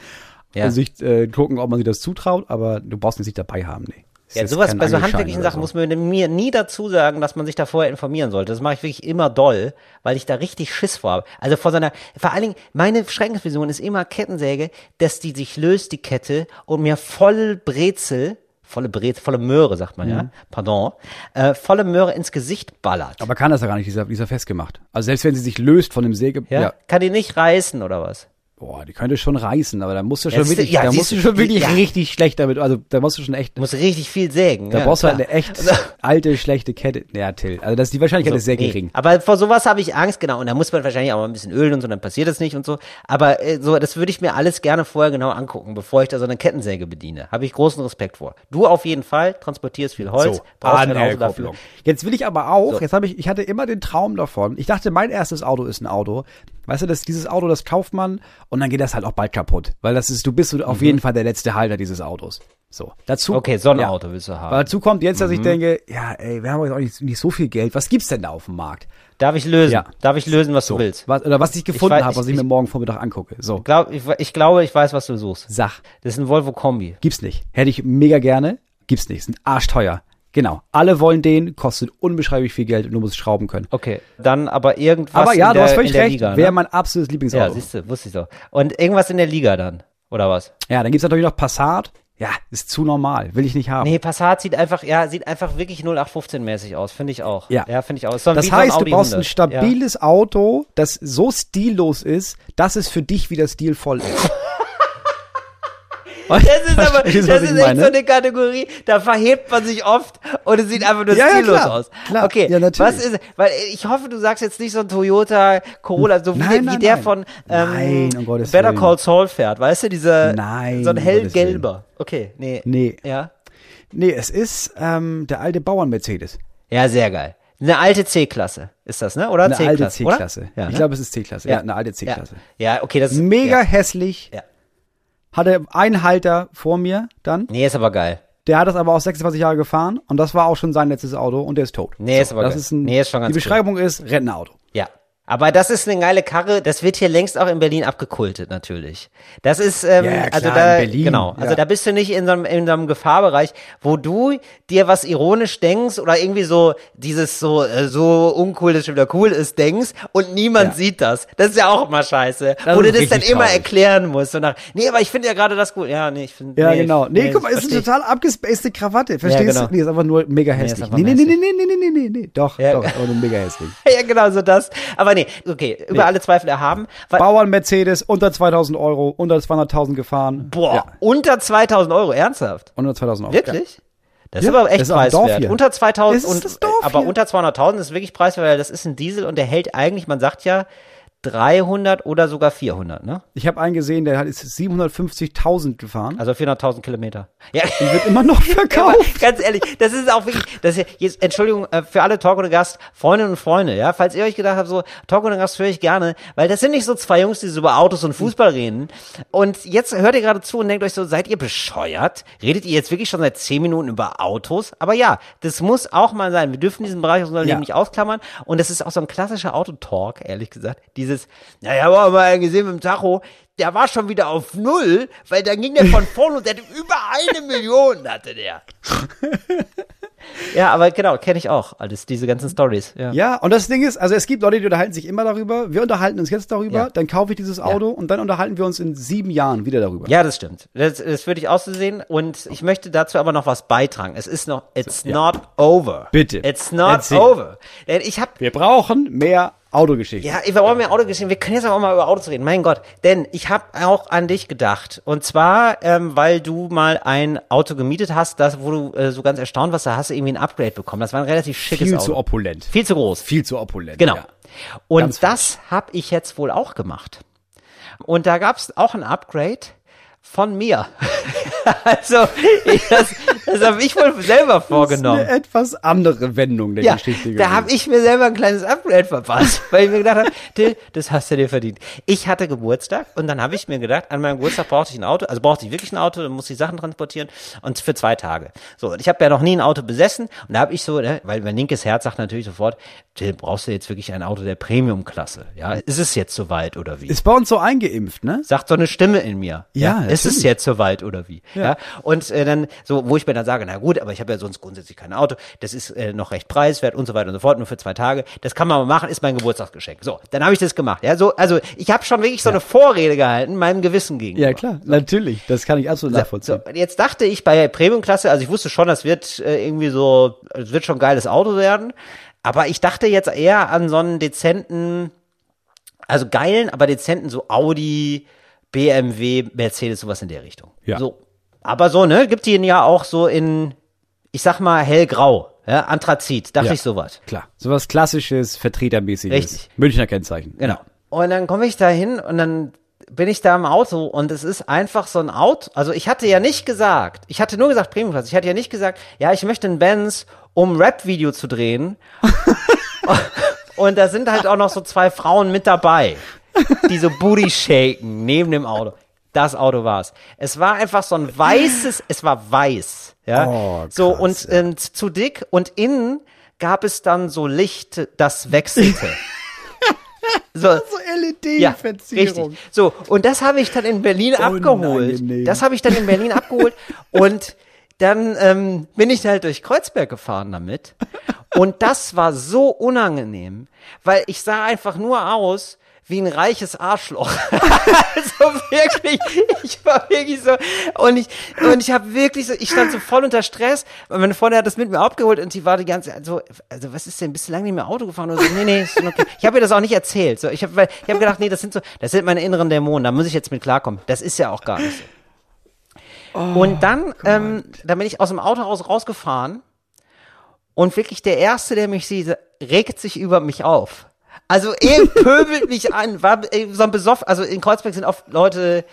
Ja.
Und sich äh, gucken, ob man sich das zutraut, aber du brauchst nicht dabei haben, nee. Es
Ja, sowas, bei so handwerklichen Sachen muss man mir nie dazu sagen, dass man sich da vorher informieren sollte. Das mache ich wirklich immer doll, weil ich da richtig Schiss vor habe. Also vor seiner, vor allen Dingen, meine Schreckensvision ist immer Kettensäge, dass die sich löst, die Kette, und mir voll Brezel, volle Brezel, volle Möhre, sagt man
Mhm.
ja, pardon, äh, volle Möhre ins Gesicht ballert.
Aber kann das ja gar nicht, dieser, dieser festgemacht. Also selbst wenn sie sich löst von dem Säge,
ja?
ja.
Kann die nicht reißen oder was?
Boah, die könnte schon reißen, aber da musst du
Ja,
schon
du-
wirklich,
ja,
da musst du schon wirklich
ja.
richtig schlecht damit, also da musst du schon echt
musst richtig viel sägen.
Da
ja,
brauchst du halt eine echt alte, schlechte Kette. Ja, Till. Also das ist die Wahrscheinlichkeit ist sehr
Nee,
gering.
Aber vor sowas habe ich Angst, genau. Und da muss man wahrscheinlich auch mal ein bisschen ölen und so, dann passiert das nicht und so. Aber äh, so, das würde ich mir alles gerne vorher genau angucken, bevor ich da so eine Kettensäge bediene. Habe ich großen Respekt vor. Du auf jeden Fall transportierst viel Holz, brauchst ein Auto dafür.
Jetzt will ich aber auch,
So.
jetzt habe ich, ich hatte immer den Traum davon. Ich dachte, mein erstes Auto ist ein Auto. Weißt du, das, dieses Auto, das kauft man und dann geht das halt auch bald kaputt. Weil das ist, du bist so auf jeden Fall der letzte Halter dieses Autos. So. Dazu.
Mhm. Okay, so ein
ja.
Willst du haben.
Aber dazu kommt jetzt,
Mhm.
dass ich denke, ja, ey, wir haben jetzt auch nicht, nicht so viel Geld. Was gibt's denn da auf dem Markt?
Darf ich lösen?
Ja.
Darf ich lösen, was du willst?
Was, oder was ich gefunden habe, was ich,
ich-
mir morgen Vormittag angucke. So.
Glaub, ich, ich glaube, ich weiß, was du suchst.
Sach.
Das ist ein Volvo Kombi.
Gibt's nicht. Hätte ich mega gerne. Gibt's nicht. Sind arschteuer. Genau. Alle wollen den, kostet unbeschreiblich viel Geld und du musst schrauben können.
Okay, dann aber irgendwas
Aber ja,
in
du
der,
hast völlig recht.
Liga,
Wäre
ne?
mein absolutes
Ja,
Lieblingsauto.
siehst du, wusste ich doch. Und irgendwas in der Liga dann, oder was?
Ja, dann gibt's natürlich noch Passat. Ja, ist zu normal. Will ich nicht haben.
Nee, Passat sieht einfach, ja, sieht einfach wirklich 0815-mäßig aus, finde ich auch.
Ja.
Ja, finde ich auch. So
Das
so
heißt, du
Audi
brauchst ein
100.
stabiles Auto, das so stillos ist, dass es für dich wieder stilvoll ist.
Das ist aber, das ist
ich
echt
meine?
so eine Kategorie, da verhebt man sich oft und es sieht einfach nur
Ja, ja,
stillos
klar.
aus.
Klar.
Okay,
Ja, natürlich.
was ist, weil ich hoffe, du sagst jetzt nicht so ein Toyota Corolla, so wie,
Nein,
der- wie
nein,
der
nein.
von ähm,
um
Better. Call Saul fährt, weißt du, dieser,
Nein,
so ein hellgelber. Okay, nee.
Nee.
Ja.
Nee, es ist ähm, der alte Bauern-Mercedes.
Ja, sehr geil. Eine alte C-Klasse ist das, ne? Oder
Eine alte C-Klasse.
Ja,
ich
ne?
glaube, es ist C-Klasse. Ja. eine alte C-Klasse.
Ja. ja, okay, das ist
Mega
Ja.
hässlich.
Ja.
Hatte einen Halter vor mir dann.
Nee, ist aber geil.
Der hat das aber auch 26 Jahre gefahren und das war auch schon sein letztes Auto und der ist tot.
Nee, ist aber
das
geil.
ist ein,
Nee, ist schon ganz
Die
cool.
Beschreibung ist Rentnerauto.
Aber das ist eine geile Karre, das wird hier längst auch in Berlin abgekultet, natürlich. Das ist, ähm,
Ja, ja, klar,
also da,
in Berlin,
genau, also
ja.
da bist du nicht in so, einem, in so einem Gefahrbereich, wo du dir was ironisch denkst oder irgendwie so dieses so, äh, so uncool, das schon wieder cool ist, denkst und niemand
Ja.
sieht das. Das ist ja auch immer scheiße.
Das
wo du
ist
das dann immer
traurig.
erklären musst. So nach, nee, aber ich finde ja gerade das cool. Ja, nee, ich finde.
Ja, genau. Nee, guck mal, ist eine total abgespacede Krawatte. Verstehst
genau.
du? Nee, ist einfach nur mega
ist
hässlich. Nee, nee, nee, nee, nee, nee, nee, nee, nee. Doch, doch, ist aber nur mega hässlich.
Ja, genau, so das. Aber nee, okay, über alle Zweifel erhaben. Weil,
Bauern Mercedes, unter 2000 Euro, unter 200.000 gefahren.
boah,
Ja,
unter 2000 Euro, ernsthaft?
unter 2000 Euro.
Wirklich? Das ist
Ja,
aber echt
das ist
preiswert. Unter 2000
Das ist
und,
das Dorf
aber unter 200.000 ist wirklich preiswert, weil das ist ein Diesel und der hält eigentlich, man sagt ja 300 oder sogar 400, ne?
Ich habe einen gesehen, der hat ist 750.000 gefahren.
Also 400.000 Kilometer. Ja.
Wird immer noch verkauft.
ganz ehrlich, das ist auch wirklich, das ist, jetzt, Entschuldigung äh, für alle Talk ohne Gast, Freundinnen und Freunde, ja, falls ihr euch gedacht habt, so Talk ohne Gast höre ich gerne, weil das sind nicht so zwei Jungs, die so über Autos und Fußball reden. Und jetzt hört ihr gerade zu und denkt euch so, seid ihr bescheuert? Redet ihr jetzt wirklich schon seit zehn Minuten über Autos? Aber ja, das muss auch mal sein. Wir dürfen diesen Bereich aus unserem
Ja.
Leben nicht ausklammern. Und das ist auch so ein klassischer Autotalk, ehrlich gesagt. Dieses, naja, haben wir mal gesehen mit dem Tacho, der war schon wieder auf Null, weil dann ging der von vorne und der hatte über eine Million, hatte der. ja, aber genau, kenne ich auch alles, diese ganzen Stories. Ja.
Ja, und das Ding ist, also es gibt Leute, die unterhalten sich immer darüber. Wir unterhalten uns jetzt darüber,
Ja.
dann kaufe ich dieses Auto und dann unterhalten wir uns in sieben Jahren wieder darüber.
Ja, das stimmt. Das, das würde ich auch so sehen. Und ich möchte dazu aber noch was beitragen. Es ist noch, it's not over.
Bitte.
It's not
Erzähl.
over. Ich habe
Wir brauchen mehr Autogeschichten.
Ja, wir wollen mehr Autogeschichten. Wir können jetzt auch mal über Autos reden. Mein Gott. Denn ich habe auch an dich gedacht. Und zwar, ähm, weil du mal ein Auto gemietet hast, das, wo du äh, so ganz erstaunt warst, da hast du irgendwie ein Upgrade bekommen. Das war ein relativ schickes
Viel
Auto.
zu opulent.
Viel zu groß.
Viel zu opulent.
Genau.
Ja.
Und
Ganz
das habe ich jetzt wohl auch gemacht. Und da gab es auch ein Upgrade von mir. also, ich, das, das habe ich wohl selber
Das ist
vorgenommen.
eine etwas andere Wendung der
Ja,
Geschichte.
da habe ich mir selber ein kleines Upgrade verpasst, weil ich mir gedacht habe, Till, das hast du dir verdient. Ich hatte Geburtstag und dann habe ich mir gedacht, an meinem Geburtstag brauchte ich ein Auto, also brauchte ich wirklich ein Auto, dann musste ich Sachen transportieren und für zwei Tage. So, und ich habe ja noch nie ein Auto besessen und da habe ich so, ne, weil mein linkes Herz sagt natürlich sofort, Till, brauchst du jetzt wirklich ein Auto der Premium-Klasse? Ja, ist es jetzt soweit oder wie?
Ist bei uns so eingeimpft, ne?
sagt so eine Stimme in mir.
Ja,
ist es jetzt soweit oder wie? Ja. Und äh, dann so, wo ich mir dann sage, na gut, aber ich habe ja sonst grundsätzlich kein Auto, das ist äh, noch recht preiswert und so weiter und so fort, nur für zwei Tage. Das kann man mal machen, ist mein Geburtstagsgeschenk. So, dann habe ich das gemacht. Ja, so, also ich habe schon wirklich so eine Vorrede gehalten meinem Gewissen gegenüber.
Ja, klar, natürlich. Das kann ich absolut
So,
nachvollziehen.
und jetzt dachte ich bei Premium-Klasse, also ich wusste schon, das wird äh, irgendwie so, es wird schon ein geiles Auto werden. Aber ich dachte jetzt eher an so einen dezenten, also geilen, aber dezenten, so Audi, BMW, Mercedes, sowas in der Richtung.
Ja.
So. Aber so, ne, gibt die ja auch so in, ich sag mal, hellgrau, ja, Anthrazit, dachte
Ja.
ich sowas.
Klar. Sowas klassisches, vertretermäßiges.
Richtig.
Münchner Kennzeichen.
Genau. Und dann komme ich da hin und dann bin ich da im Auto und es ist einfach so ein Auto. Also ich hatte ja nicht gesagt, ich hatte nur gesagt Premiumklasse, ich hatte ja nicht gesagt, ja, ich möchte einen Benz, um Rap-Video zu drehen. und da sind halt auch noch so zwei Frauen mit dabei, die so Booty shaken neben dem Auto. Das Auto war's. Es war einfach so ein weißes, es war weiß, ja.
Oh,
so
krass,
und
ja.
ähm, zu dick und innen gab es dann so Licht, das wechselte. so,
So
ja,
LED-Verzierung.
richtig. So, und das habe ich dann in Berlin abgeholt.
Unangenehm.
Das habe ich dann in Berlin abgeholt und dann ähm, bin ich halt durch Kreuzberg gefahren damit. Und das war so unangenehm, weil ich sah einfach nur aus wie ein reiches Arschloch. also wirklich, ich war wirklich so und ich und ich habe wirklich so, ich stand so voll unter Stress. Und meine Freundin hat das mit mir abgeholt und die war die ganze Zeit so, also was ist denn, bist du lange nicht mehr Auto gefahren? Oder so, nee, nee, ist schon okay. Ich habe ihr das auch nicht erzählt. So, ich habe ich hab gedacht, nee, das sind so, das sind meine inneren Dämonen, da muss ich jetzt mit klarkommen. Das ist ja auch gar nicht so. und dann, ähm, dann bin ich aus dem Auto raus rausgefahren und wirklich der Erste, der mich sieht, regt sich über mich auf. Also er pöbelt mich an, war äh, so ein besoffen, also in Kreuzberg sind oft Leute,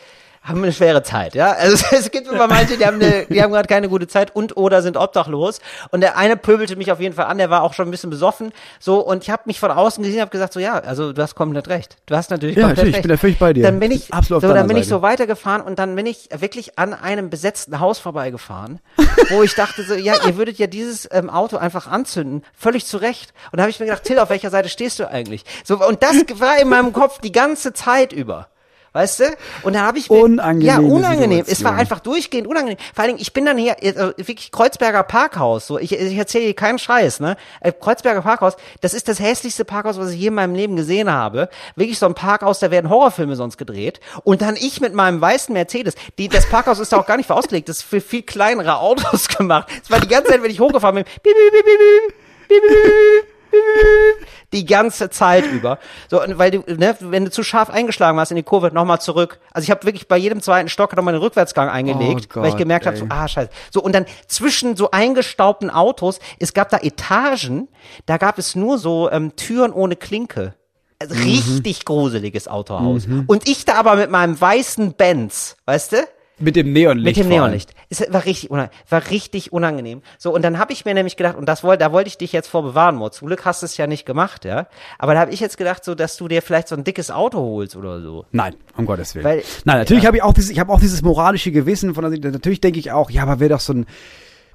haben eine schwere Zeit, ja. Also es gibt immer manche, die haben eine, die haben gerade keine gute Zeit und oder sind obdachlos. Und der eine pöbelte mich auf jeden Fall an, der war auch schon ein bisschen besoffen. So und ich habe mich von außen gesehen, habe gesagt so ja, also du hast komplett recht. Du hast natürlich
Ja, natürlich, ich
recht.
bin da völlig bei dir.
Dann bin ich
Absolut
so, dann bin ich
Seite.
so weitergefahren und dann bin ich wirklich an einem besetzten Haus vorbeigefahren, wo ich dachte so, ja, ihr würdet ja dieses ähm, Auto einfach anzünden, völlig zu Recht. Und da habe ich mir gedacht, Till, auf welcher Seite stehst du eigentlich? So und das war in meinem Kopf die ganze Zeit über. Weißt du? Und da habe ich mir,
Unangenehme
ja unangenehm. Es war
Situation.
einfach durchgehend unangenehm. Vor allen Dingen, ich bin dann hier äh, wirklich Kreuzberger Parkhaus. So, ich, ich erzähle hier keinen Scheiß, ne? Äh, Kreuzberger Parkhaus, das ist das hässlichste Parkhaus, was ich je in meinem Leben gesehen habe. Wirklich so ein Parkhaus, da werden Horrorfilme sonst gedreht. Und dann ich mit meinem weißen Mercedes. Die, das Parkhaus ist da auch gar nicht für ausgelegt. Das ist für viel kleinere Autos gemacht. Es war die ganze Zeit, wenn ich hochgefahren bin. Piep, piep, piep, piep, piep, piep, piep, die ganze Zeit über. So, weil du, ne, wenn du zu scharf eingeschlagen hast in die Kurve, nochmal zurück. Also ich habe wirklich bei jedem zweiten Stock nochmal den Rückwärtsgang eingelegt,
Oh
weil ich
Gott,
gemerkt habe, so, ah, scheiße. So, und dann zwischen so eingestaubten Autos, es gab da Etagen, da gab es nur so ähm, Türen ohne Klinke. Also
Mhm.
richtig gruseliges Autohaus. Und ich da aber mit meinem weißen Benz, weißt du?
Mit dem Neonlicht.
Mit dem. Neonlicht. Es war richtig, war richtig unangenehm. So, und dann habe ich mir nämlich gedacht, und das wollte, da wollte ich dich jetzt vor bewahren, Mo. Zum Glück hast du es ja nicht gemacht, ja. Aber da habe ich jetzt gedacht, so, dass du dir vielleicht so ein dickes Auto holst oder so.
Nein, um Gottes Willen.
Weil-
Nein, natürlich habe ich auch dieses, ich habe auch dieses moralische Gewissen von natürlich denke ich auch, ja, aber wäre doch so ein,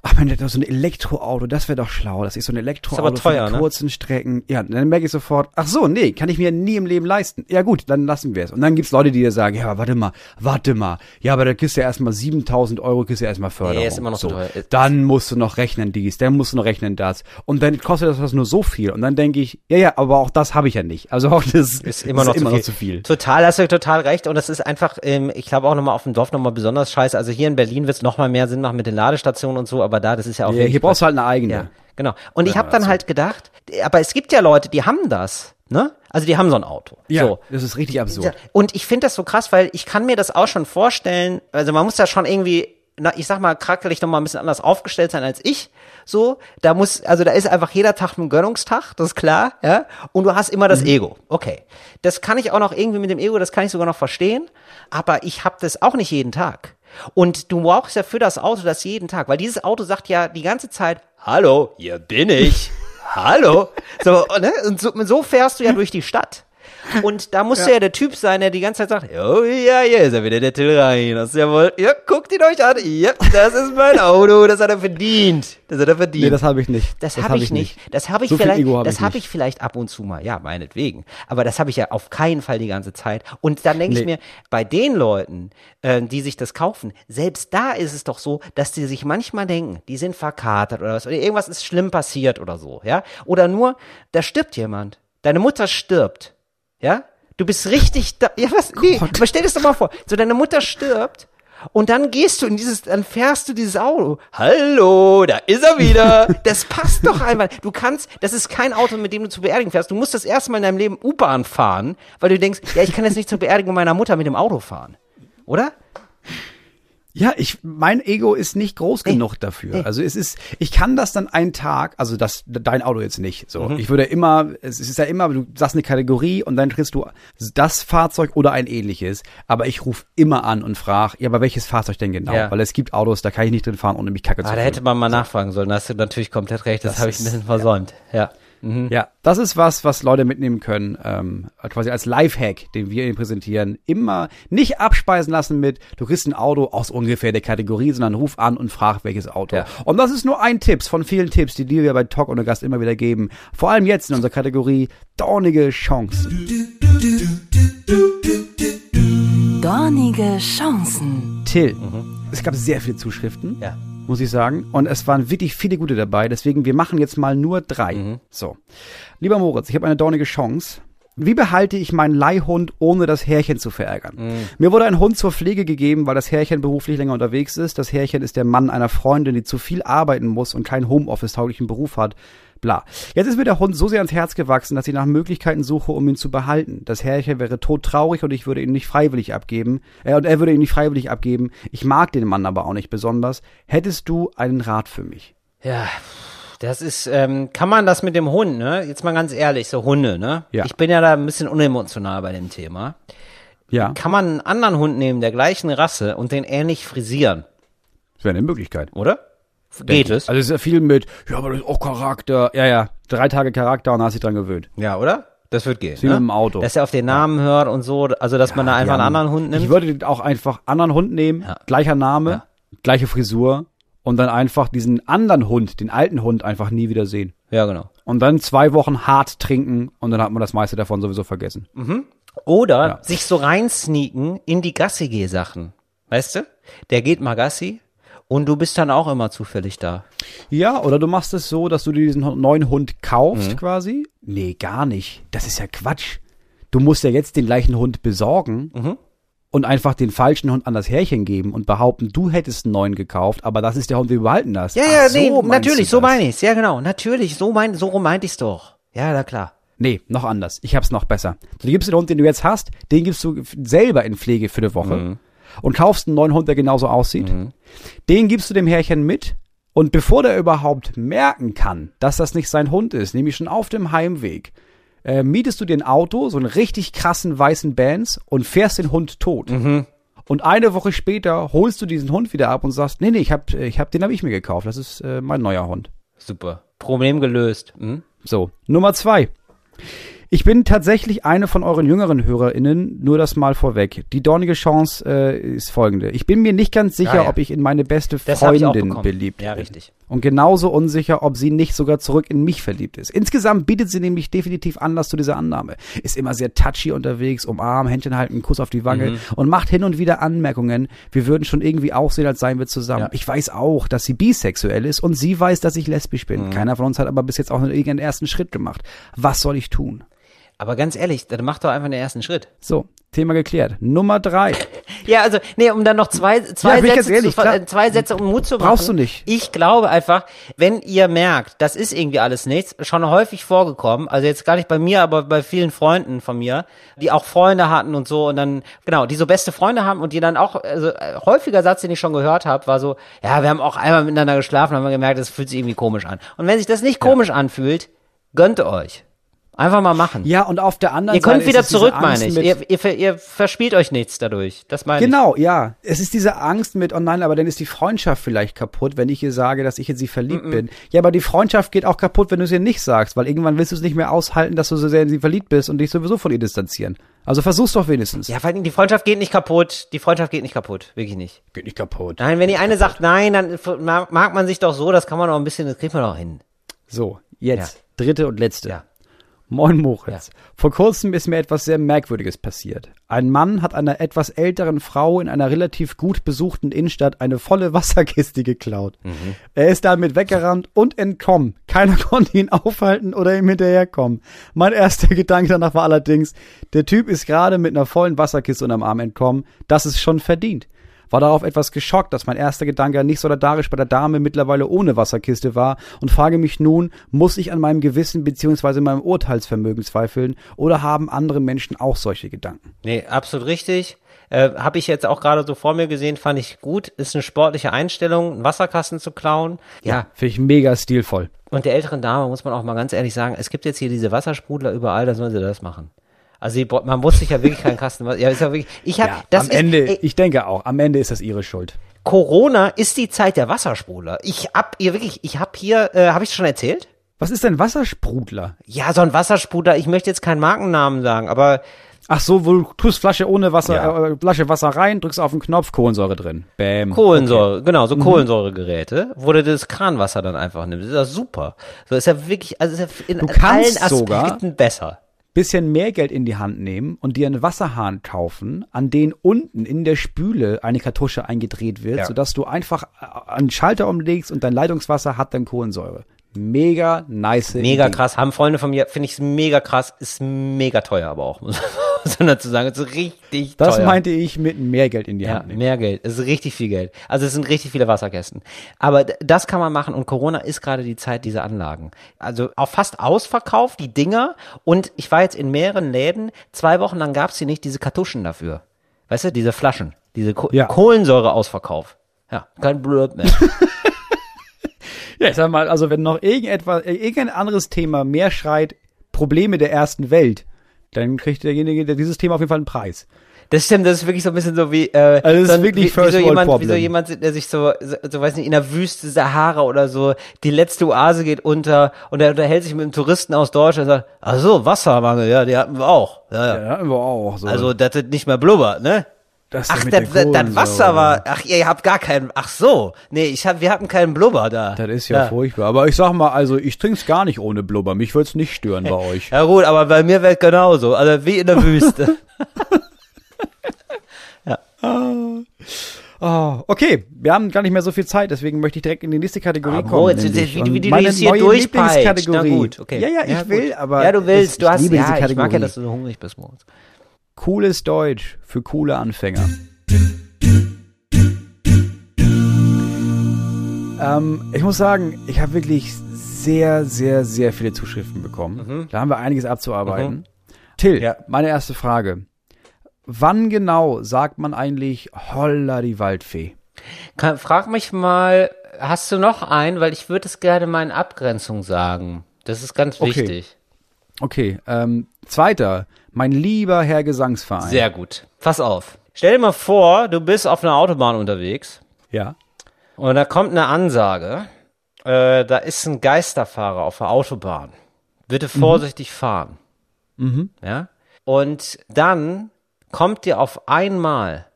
ach man, so ein Elektroauto, das wäre doch schlau. Das ist so ein Elektroauto
aber teuer,
die
ne?
kurzen Strecken. Ja, dann merke ich sofort, ach so, nee, kann ich mir nie im Leben leisten. Ja gut, dann lassen wir es. Und dann gibt's Leute, die dir sagen, ja, aber warte mal, warte mal. Ja, aber da kriegst du ja erstmal 7000 Euro, kriegst du ja erstmal Förderung.
Nee, ist immer noch
so.
zu teuer.
Dann musst du noch rechnen dies, dann musst du noch rechnen das. Und dann kostet das was nur so viel. Und dann denke ich, ja, ja, aber auch das habe ich ja nicht. Also auch das
Ist immer, noch,
ist immer
zu
noch zu viel.
Total, hast du total recht. Und das ist einfach, ähm, ich glaube auch nochmal auf dem Dorf nochmal besonders scheiße. Also hier in Berlin wird's noch mal mehr Sinn machen mit den Ladestationen und so, aber da, das ist ja auch
Ja, hier brauchst du halt eine eigene.
Ja, genau. Und ich habe dann halt gedacht, aber es gibt ja Leute, die haben das, ne? Also die haben so ein Auto.
Ja,
So.
das ist richtig absurd.
Und ich finde das so krass, weil ich kann mir das auch schon vorstellen, also man muss da schon irgendwie, na, ich sag mal, krackelig noch mal ein bisschen anders aufgestellt sein als ich. So, da muss, also da ist einfach jeder Tag ein Gönnungstag, das ist klar, ja. Und du hast immer das Ego. Okay. Das kann ich auch noch irgendwie mit dem Ego, das kann ich sogar noch verstehen. Aber ich habe das auch nicht jeden Tag. Und du brauchst ja für das Auto das jeden Tag, weil dieses Auto sagt ja die ganze Zeit, hallo, hier bin ich. hallo. So, ne? Und so, so fährst du ja durch die Stadt. Und da muss ja. der Typ sein, der die ganze Zeit sagt, oh ja, hier ist er wieder, der Till Rein. Das ist jawohl, ja, guckt ihn euch an. Ja, das ist mein Auto, das hat er verdient. Das hat er verdient.
Nee, das habe ich nicht.
Das, habe ich nicht. Das habe ich
So viel
vielleicht,
hab
das
ich
habe ich vielleicht ab und zu mal, ja, meinetwegen. Aber das habe ich ja auf keinen Fall die ganze Zeit. Und dann denke ich
Nee.
mir, bei den Leuten, äh, die sich das kaufen, selbst da ist es doch so, dass die sich manchmal denken, die sind verkatert oder was, oder irgendwas ist schlimm passiert oder so, ja? Oder nur, da stirbt jemand. Deine Mutter stirbt, ja? Du bist richtig da, ja was, nee, aber stell dir das doch mal vor, so deine Mutter stirbt und dann gehst du in dieses, dann fährst du dieses Auto. Hallo, da ist er wieder. Das passt doch einfach. Du kannst, das ist kein Auto, mit dem du zur Beerdigung fährst. Du musst das erste Mal in deinem Leben U-Bahn fahren, weil du denkst, ja, ich kann jetzt nicht zur Beerdigung meiner Mutter mit dem Auto fahren. Oder?
Ja, ich, mein Ego ist nicht groß genug dafür. Also es ist, ich kann das dann einen Tag, also das, dein Auto jetzt nicht. So,
Mhm.
ich würde immer, es ist ja immer, du sagst eine Kategorie und dann kriegst du das Fahrzeug oder ein ähnliches. Aber ich rufe immer an und frage, ja, aber welches Fahrzeug denn genau?
Ja.
Weil es gibt Autos, da kann ich nicht drin fahren, ohne mich kacke zu
Ah, da hätte man mal nachfragen sollen. Da hast du natürlich komplett recht. Das,
Das
habe ich ein bisschen versäumt. Ja.
Ja, das ist was, was Leute mitnehmen können, ähm, quasi als Lifehack, den wir ihnen präsentieren. Immer nicht abspeisen lassen mit, du kriegst ein Auto aus ungefähr der Kategorie, sondern ruf an und frag, welches Auto.
Ja.
Und das ist nur ein Tipp von vielen Tipps, die dir wir bei Talk ohne Gast immer wieder geben. Vor allem jetzt in unserer Kategorie dornige Chancen.
Dornige Chancen.
Till, es gab sehr viele Zuschriften.
Ja.
Muss ich sagen. Und es waren wirklich viele gute dabei. Deswegen, wir machen jetzt mal nur drei. So. Lieber Moritz, ich habe eine dornige Chance. Wie behalte ich meinen Leihhund, ohne das Härchen zu verärgern?
Mhm.
Mir wurde ein Hund zur Pflege gegeben, weil das Härchen beruflich länger unterwegs ist. Das Härchen ist der Mann einer Freundin, die zu viel arbeiten muss und keinen Homeoffice-tauglichen Beruf hat. Bla. Jetzt ist mir der Hund so sehr ans Herz gewachsen, dass ich nach Möglichkeiten suche, um ihn zu behalten. Das Härchen wäre todtraurig und ich würde ihn nicht freiwillig abgeben. Äh, und er würde ihn nicht freiwillig abgeben. Ich mag den Mann aber auch nicht besonders. Hättest du einen Rat für mich?
Ja, das ist, ähm, kann man das mit dem Hund, ne? Jetzt mal ganz ehrlich, so Hunde, ne?
Ja.
Ich bin ja da ein bisschen unemotional bei dem Thema.
Ja,
Kann man einen anderen Hund nehmen, der gleichen Rasse und den ähnlich frisieren,
das wäre eine Möglichkeit.
oder? Geht es?
Also es ist ja viel mit, ja, aber das ist auch Charakter. Ja, ja, drei Tage Charakter und hast dich dran gewöhnt.
Ja, oder? Das wird gehen.
wie
ne?
mit dem Auto.
Dass er auf den Namen hört und so, also dass man da einfach einen anderen Hund nimmt.
Ich würde auch einfach anderen Hund nehmen,
Ja.
gleicher Name,
Ja.
gleiche Frisur und dann einfach diesen anderen Hund, den alten Hund einfach nie wieder sehen.
ja, genau.
Und dann zwei Wochen hart trinken und dann hat man das meiste davon sowieso vergessen.
Oder
Ja.
sich so reinsneaken in die Gassi-Geh-Sachen. Weißt du? Der geht mal Gassi und du bist dann auch immer zufällig da.
Ja, oder du machst es so, dass du dir diesen neuen Hund
Mhm.
kaufst quasi. Nee, gar nicht. Das ist ja Quatsch. Du musst ja jetzt den gleichen Hund besorgen
Mhm.
und einfach den falschen Hund an das Härchen geben und behaupten, du hättest einen neuen gekauft, aber das ist der Hund, den du behalten hast.
Ja,
Ach
ja,
so,
nee, natürlich, so meine ich's. Ja, genau, natürlich, so mein, so rum meinte ich's doch. Ja, na klar.
Nee, noch anders. Ich hab's noch besser. Du gibst den Hund, den du jetzt hast, den gibst du selber in Pflege für eine Woche
Mhm.
Und kaufst einen neuen Hund, der genauso aussieht. Den gibst du dem Härchen mit und bevor der überhaupt merken kann, dass das nicht sein Hund ist, nämlich schon auf dem Heimweg, äh, mietest du dir ein Auto, so einen richtig krassen weißen Bands und fährst den Hund tot.
Mhm.
Und eine Woche später holst du diesen Hund wieder ab und sagst, nee, nee, ich hab, ich hab, den habe ich mir gekauft. Das ist äh, mein neuer Hund.
Super. Problem gelöst. Hm?
So, Nummer zwei. Ich bin tatsächlich eine von euren jüngeren HörerInnen, nur das mal vorweg. Die dornige Chance äh, ist folgende. Ich bin mir nicht ganz sicher,
Ja, ja.
ob ich in meine beste
Das auch
Freundin beliebt
Ja,
bin.
richtig.
Und genauso unsicher, ob sie nicht sogar zurück in mich verliebt ist. Insgesamt bietet sie nämlich definitiv Anlass zu dieser Annahme. Ist immer sehr touchy unterwegs, umarmen, Händchen halten, Kuss auf die Wange
Mhm.
und macht hin und wieder Anmerkungen. Wir würden schon irgendwie aussehen, als seien wir zusammen.
Ja.
Ich weiß auch, dass sie bisexuell ist und sie weiß, dass ich lesbisch
Mhm.
bin. Keiner von uns hat aber bis jetzt auch nur irgendeinen ersten Schritt gemacht. Was soll ich tun?
Aber ganz ehrlich, dann mach doch einfach den ersten Schritt.
So, Thema geklärt. Nummer drei.
Ja, also, nee, um dann noch zwei, zwei
Ja,
Sätze,
ehrlich,
zu, zwei Sätze um Mut zu machen.
Brauchst du nicht.
Ich glaube einfach, wenn ihr merkt, das ist irgendwie alles nichts, schon häufig vorgekommen, also jetzt gar nicht bei mir, aber bei vielen Freunden von mir, die auch Freunde hatten und so und dann, genau, die so beste Freunde haben und die dann auch, also äh, häufiger Satz, den ich schon gehört habe, war so, ja, wir haben auch einmal miteinander geschlafen, haben wir gemerkt, das fühlt sich irgendwie komisch an. Und wenn sich das nicht komisch anfühlt, gönnt euch. Einfach mal machen.
Ja, und auf der anderen
Ihr könnt
Seite
wieder zurück, meine ich. Ihr, ihr, ihr verspielt euch nichts dadurch. Das meine ich.
Genau, ja. Es ist diese Angst mit, oh nein, aber dann ist die Freundschaft vielleicht kaputt, wenn ich ihr sage, dass ich in sie verliebt bin. Ja, aber die Freundschaft geht auch kaputt, wenn du es ihr nicht sagst, weil irgendwann willst du es nicht mehr aushalten, dass du so sehr in sie verliebt bist und dich sowieso von ihr distanzieren. Also versuch's doch wenigstens.
Ja, vor allem die Freundschaft geht nicht kaputt. Die Freundschaft geht nicht kaputt. Wirklich nicht.
Geht nicht kaputt.
Nein, wenn die eine sagt nein, dann mag man sich doch so, das kann man doch ein bisschen, das kriegt man doch hin.
So, jetzt. Dritte und letzte.
Ja.
Moin Moritz. Vor kurzem ist mir etwas sehr Merkwürdiges passiert. Ein Mann hat einer etwas älteren Frau in einer relativ gut besuchten Innenstadt eine volle Wasserkiste geklaut. Er ist damit weggerannt und entkommen. Keiner konnte ihn aufhalten oder ihm hinterherkommen. Mein erster Gedanke danach war allerdings, der Typ ist gerade mit einer vollen Wasserkiste unterm Arm entkommen. Das ist schon verdient war darauf etwas geschockt, dass mein erster Gedanke nicht solidarisch bei der Dame mittlerweile ohne Wasserkiste war und frage mich nun, muss ich an meinem Gewissen bzw. meinem Urteilsvermögen zweifeln oder haben andere Menschen auch solche Gedanken?
Nee, absolut richtig. Äh, Habe ich jetzt auch gerade so vor mir gesehen, fand ich gut. Ist eine sportliche Einstellung, einen Wasserkasten zu klauen. Ja.
Finde ich mega stilvoll.
Und der älteren Dame muss man auch mal ganz ehrlich sagen, es gibt jetzt hier diese Wassersprudler überall, da sollen sie das machen. Also die, man muss sich ja wirklich keinen Kasten. Ja, ist ja wirklich. Ich habe
Ja,
das
am
ist,
Ende,
ey,
ich denke auch, am Ende ist das ihre Schuld.
Corona ist die Zeit der Wassersprudler. Ich hab hier wirklich, ich hab hier, äh, habe ich schon erzählt?
Was ist denn Wassersprudler?
Ja, so ein Wassersprudler. Ich möchte jetzt keinen Markennamen sagen, aber
Ach so, wo du tust Flasche ohne Wasser,
Ja.
äh, Flasche Wasser rein, drückst auf den Knopf, Kohlensäure drin. Bäm.
Kohlensäure, genau,
Mhm.
so Kohlensäuregeräte, wo du das Kranwasser dann einfach nimmst. Das ist ja super. So ist ja wirklich, also ist ja in
Du
allen
sogar-
Aspekten besser.
Bisschen mehr Geld in die Hand nehmen und dir einen Wasserhahn kaufen, an den unten in der Spüle eine Kartusche eingedreht wird,
Ja.
sodass du einfach äh, einen Schalter umlegst und dein Leitungswasser hat dann Kohlensäure. Mega nice.
Mega
Idee.
krass. Haben Freunde von mir, finde ich mega krass. Ist mega teuer aber auch, muss man dazu sagen. Ist richtig
Das
teuer.
meinte ich mit mehr Geld in die
Ja,
Hand nehmen.
mehr Geld. Es ist richtig viel Geld. Also es sind richtig viele Wasserkästen. Aber das kann man machen und Corona ist gerade die Zeit dieser Anlagen. Also auch fast ausverkauft, die Dinger. Und ich war jetzt in mehreren Läden. Zwei Wochen lang gab's hier nicht diese Kartuschen dafür. Weißt du, diese Flaschen. Diese Ko
Ja.
Kohlensäure-Ausverkauf. Ja, kein Blöd mehr.
Ja, ich sag mal, also wenn noch irgendetwas, äh, irgendein anderes Thema mehr schreit, Probleme der ersten Welt, dann kriegt derjenige, der dieses Thema auf jeden Fall einen Preis.
Das stimmt, das ist wirklich so ein bisschen so wie, äh,
Also das ist
so ein-
wirklich
wie,
First
wie so jemand, wie so jemand, der sich so, so, so weiß nicht, in der Wüste Sahara oder so, die letzte Oase geht unter und er unterhält sich mit einem Touristen aus Deutschland und sagt, ach so, Wassermangel, ja, die hatten wir auch. Ja, ja.
Ja, aber auch so.
Also, das nicht mehr blubbert, ne?
Das
Ach, das, das, Wasser war, ach, ihr habt gar keinen, ach so, nee, ich hab, wir hatten keinen Blubber da.
Das ist ja, furchtbar. Aber ich sag mal, also ich trink's gar nicht ohne Blubber. Mich würd's nicht stören bei euch.
Ja gut, aber bei mir wäre genauso, also wie in der Wüste.
Oh, okay, wir haben gar nicht mehr so viel Zeit, deswegen möchte ich direkt in die nächste Kategorie
Ah,
kommen. Nämlich.
wie, wie, du
meine
hier
neue. Lieblingskategorie.
Na gut, okay.
Ja, ja, ich
gut.
will, aber
Ja, du willst,
es-
du
ich
hast, ja, ich mag ja, dass du so hungrig bist, Moritz.
Cooles Deutsch für coole Anfänger. ähm, ich muss sagen, ich habe wirklich sehr, sehr, sehr viele Zuschriften bekommen. Da haben wir einiges abzuarbeiten. Till,
Ja.
meine erste Frage. Wann genau sagt man eigentlich Holla die Waldfee?
Kann, frag mich mal, hast du noch einen? Weil ich würde es gerne mal in Abgrenzung sagen. Das ist ganz
Okay.
wichtig.
Okay, ähm, zweiter. Mein lieber Herr Gesangsverein.
Sehr gut. Pass auf. Stell dir mal vor, du bist auf einer Autobahn unterwegs
Ja.
und da kommt eine Ansage. Äh, da ist ein Geisterfahrer auf der Autobahn. Bitte vorsichtig fahren. Ja? Und dann kommt dir auf einmal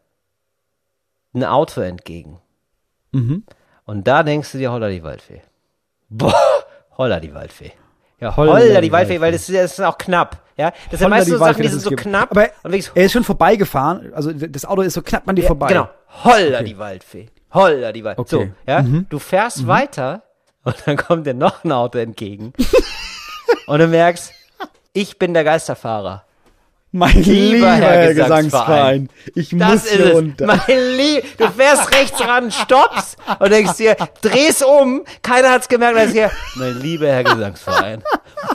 ein Auto entgegen. Und da denkst du dir, holla die Waldfee. Boah, holla die Waldfee. Ja, holla, die Waldfee, weil das ist, das ist auch knapp. Ja, das sind
Holla
meist
die
so Sachen, die sind so
gibt.
knapp.
Aber er ist schon vorbeigefahren. Also das Auto ist so knapp an dir vorbei.
Genau. Holla die Waldfee. Holla die Waldfee.
Okay. Mhm.
So, ja. Du fährst weiter und dann kommt dir noch ein Auto entgegen. und du merkst, ich bin der Geisterfahrer.
Mein lieber
Herr
Herr
Gesangsverein.
Ich
Das
muss hier runter.
Mein Lieb, du fährst rechts ran, stoppst und denkst dir, drehst um, keiner hat's gemerkt, dass hier, mein lieber Herr Gesangsverein.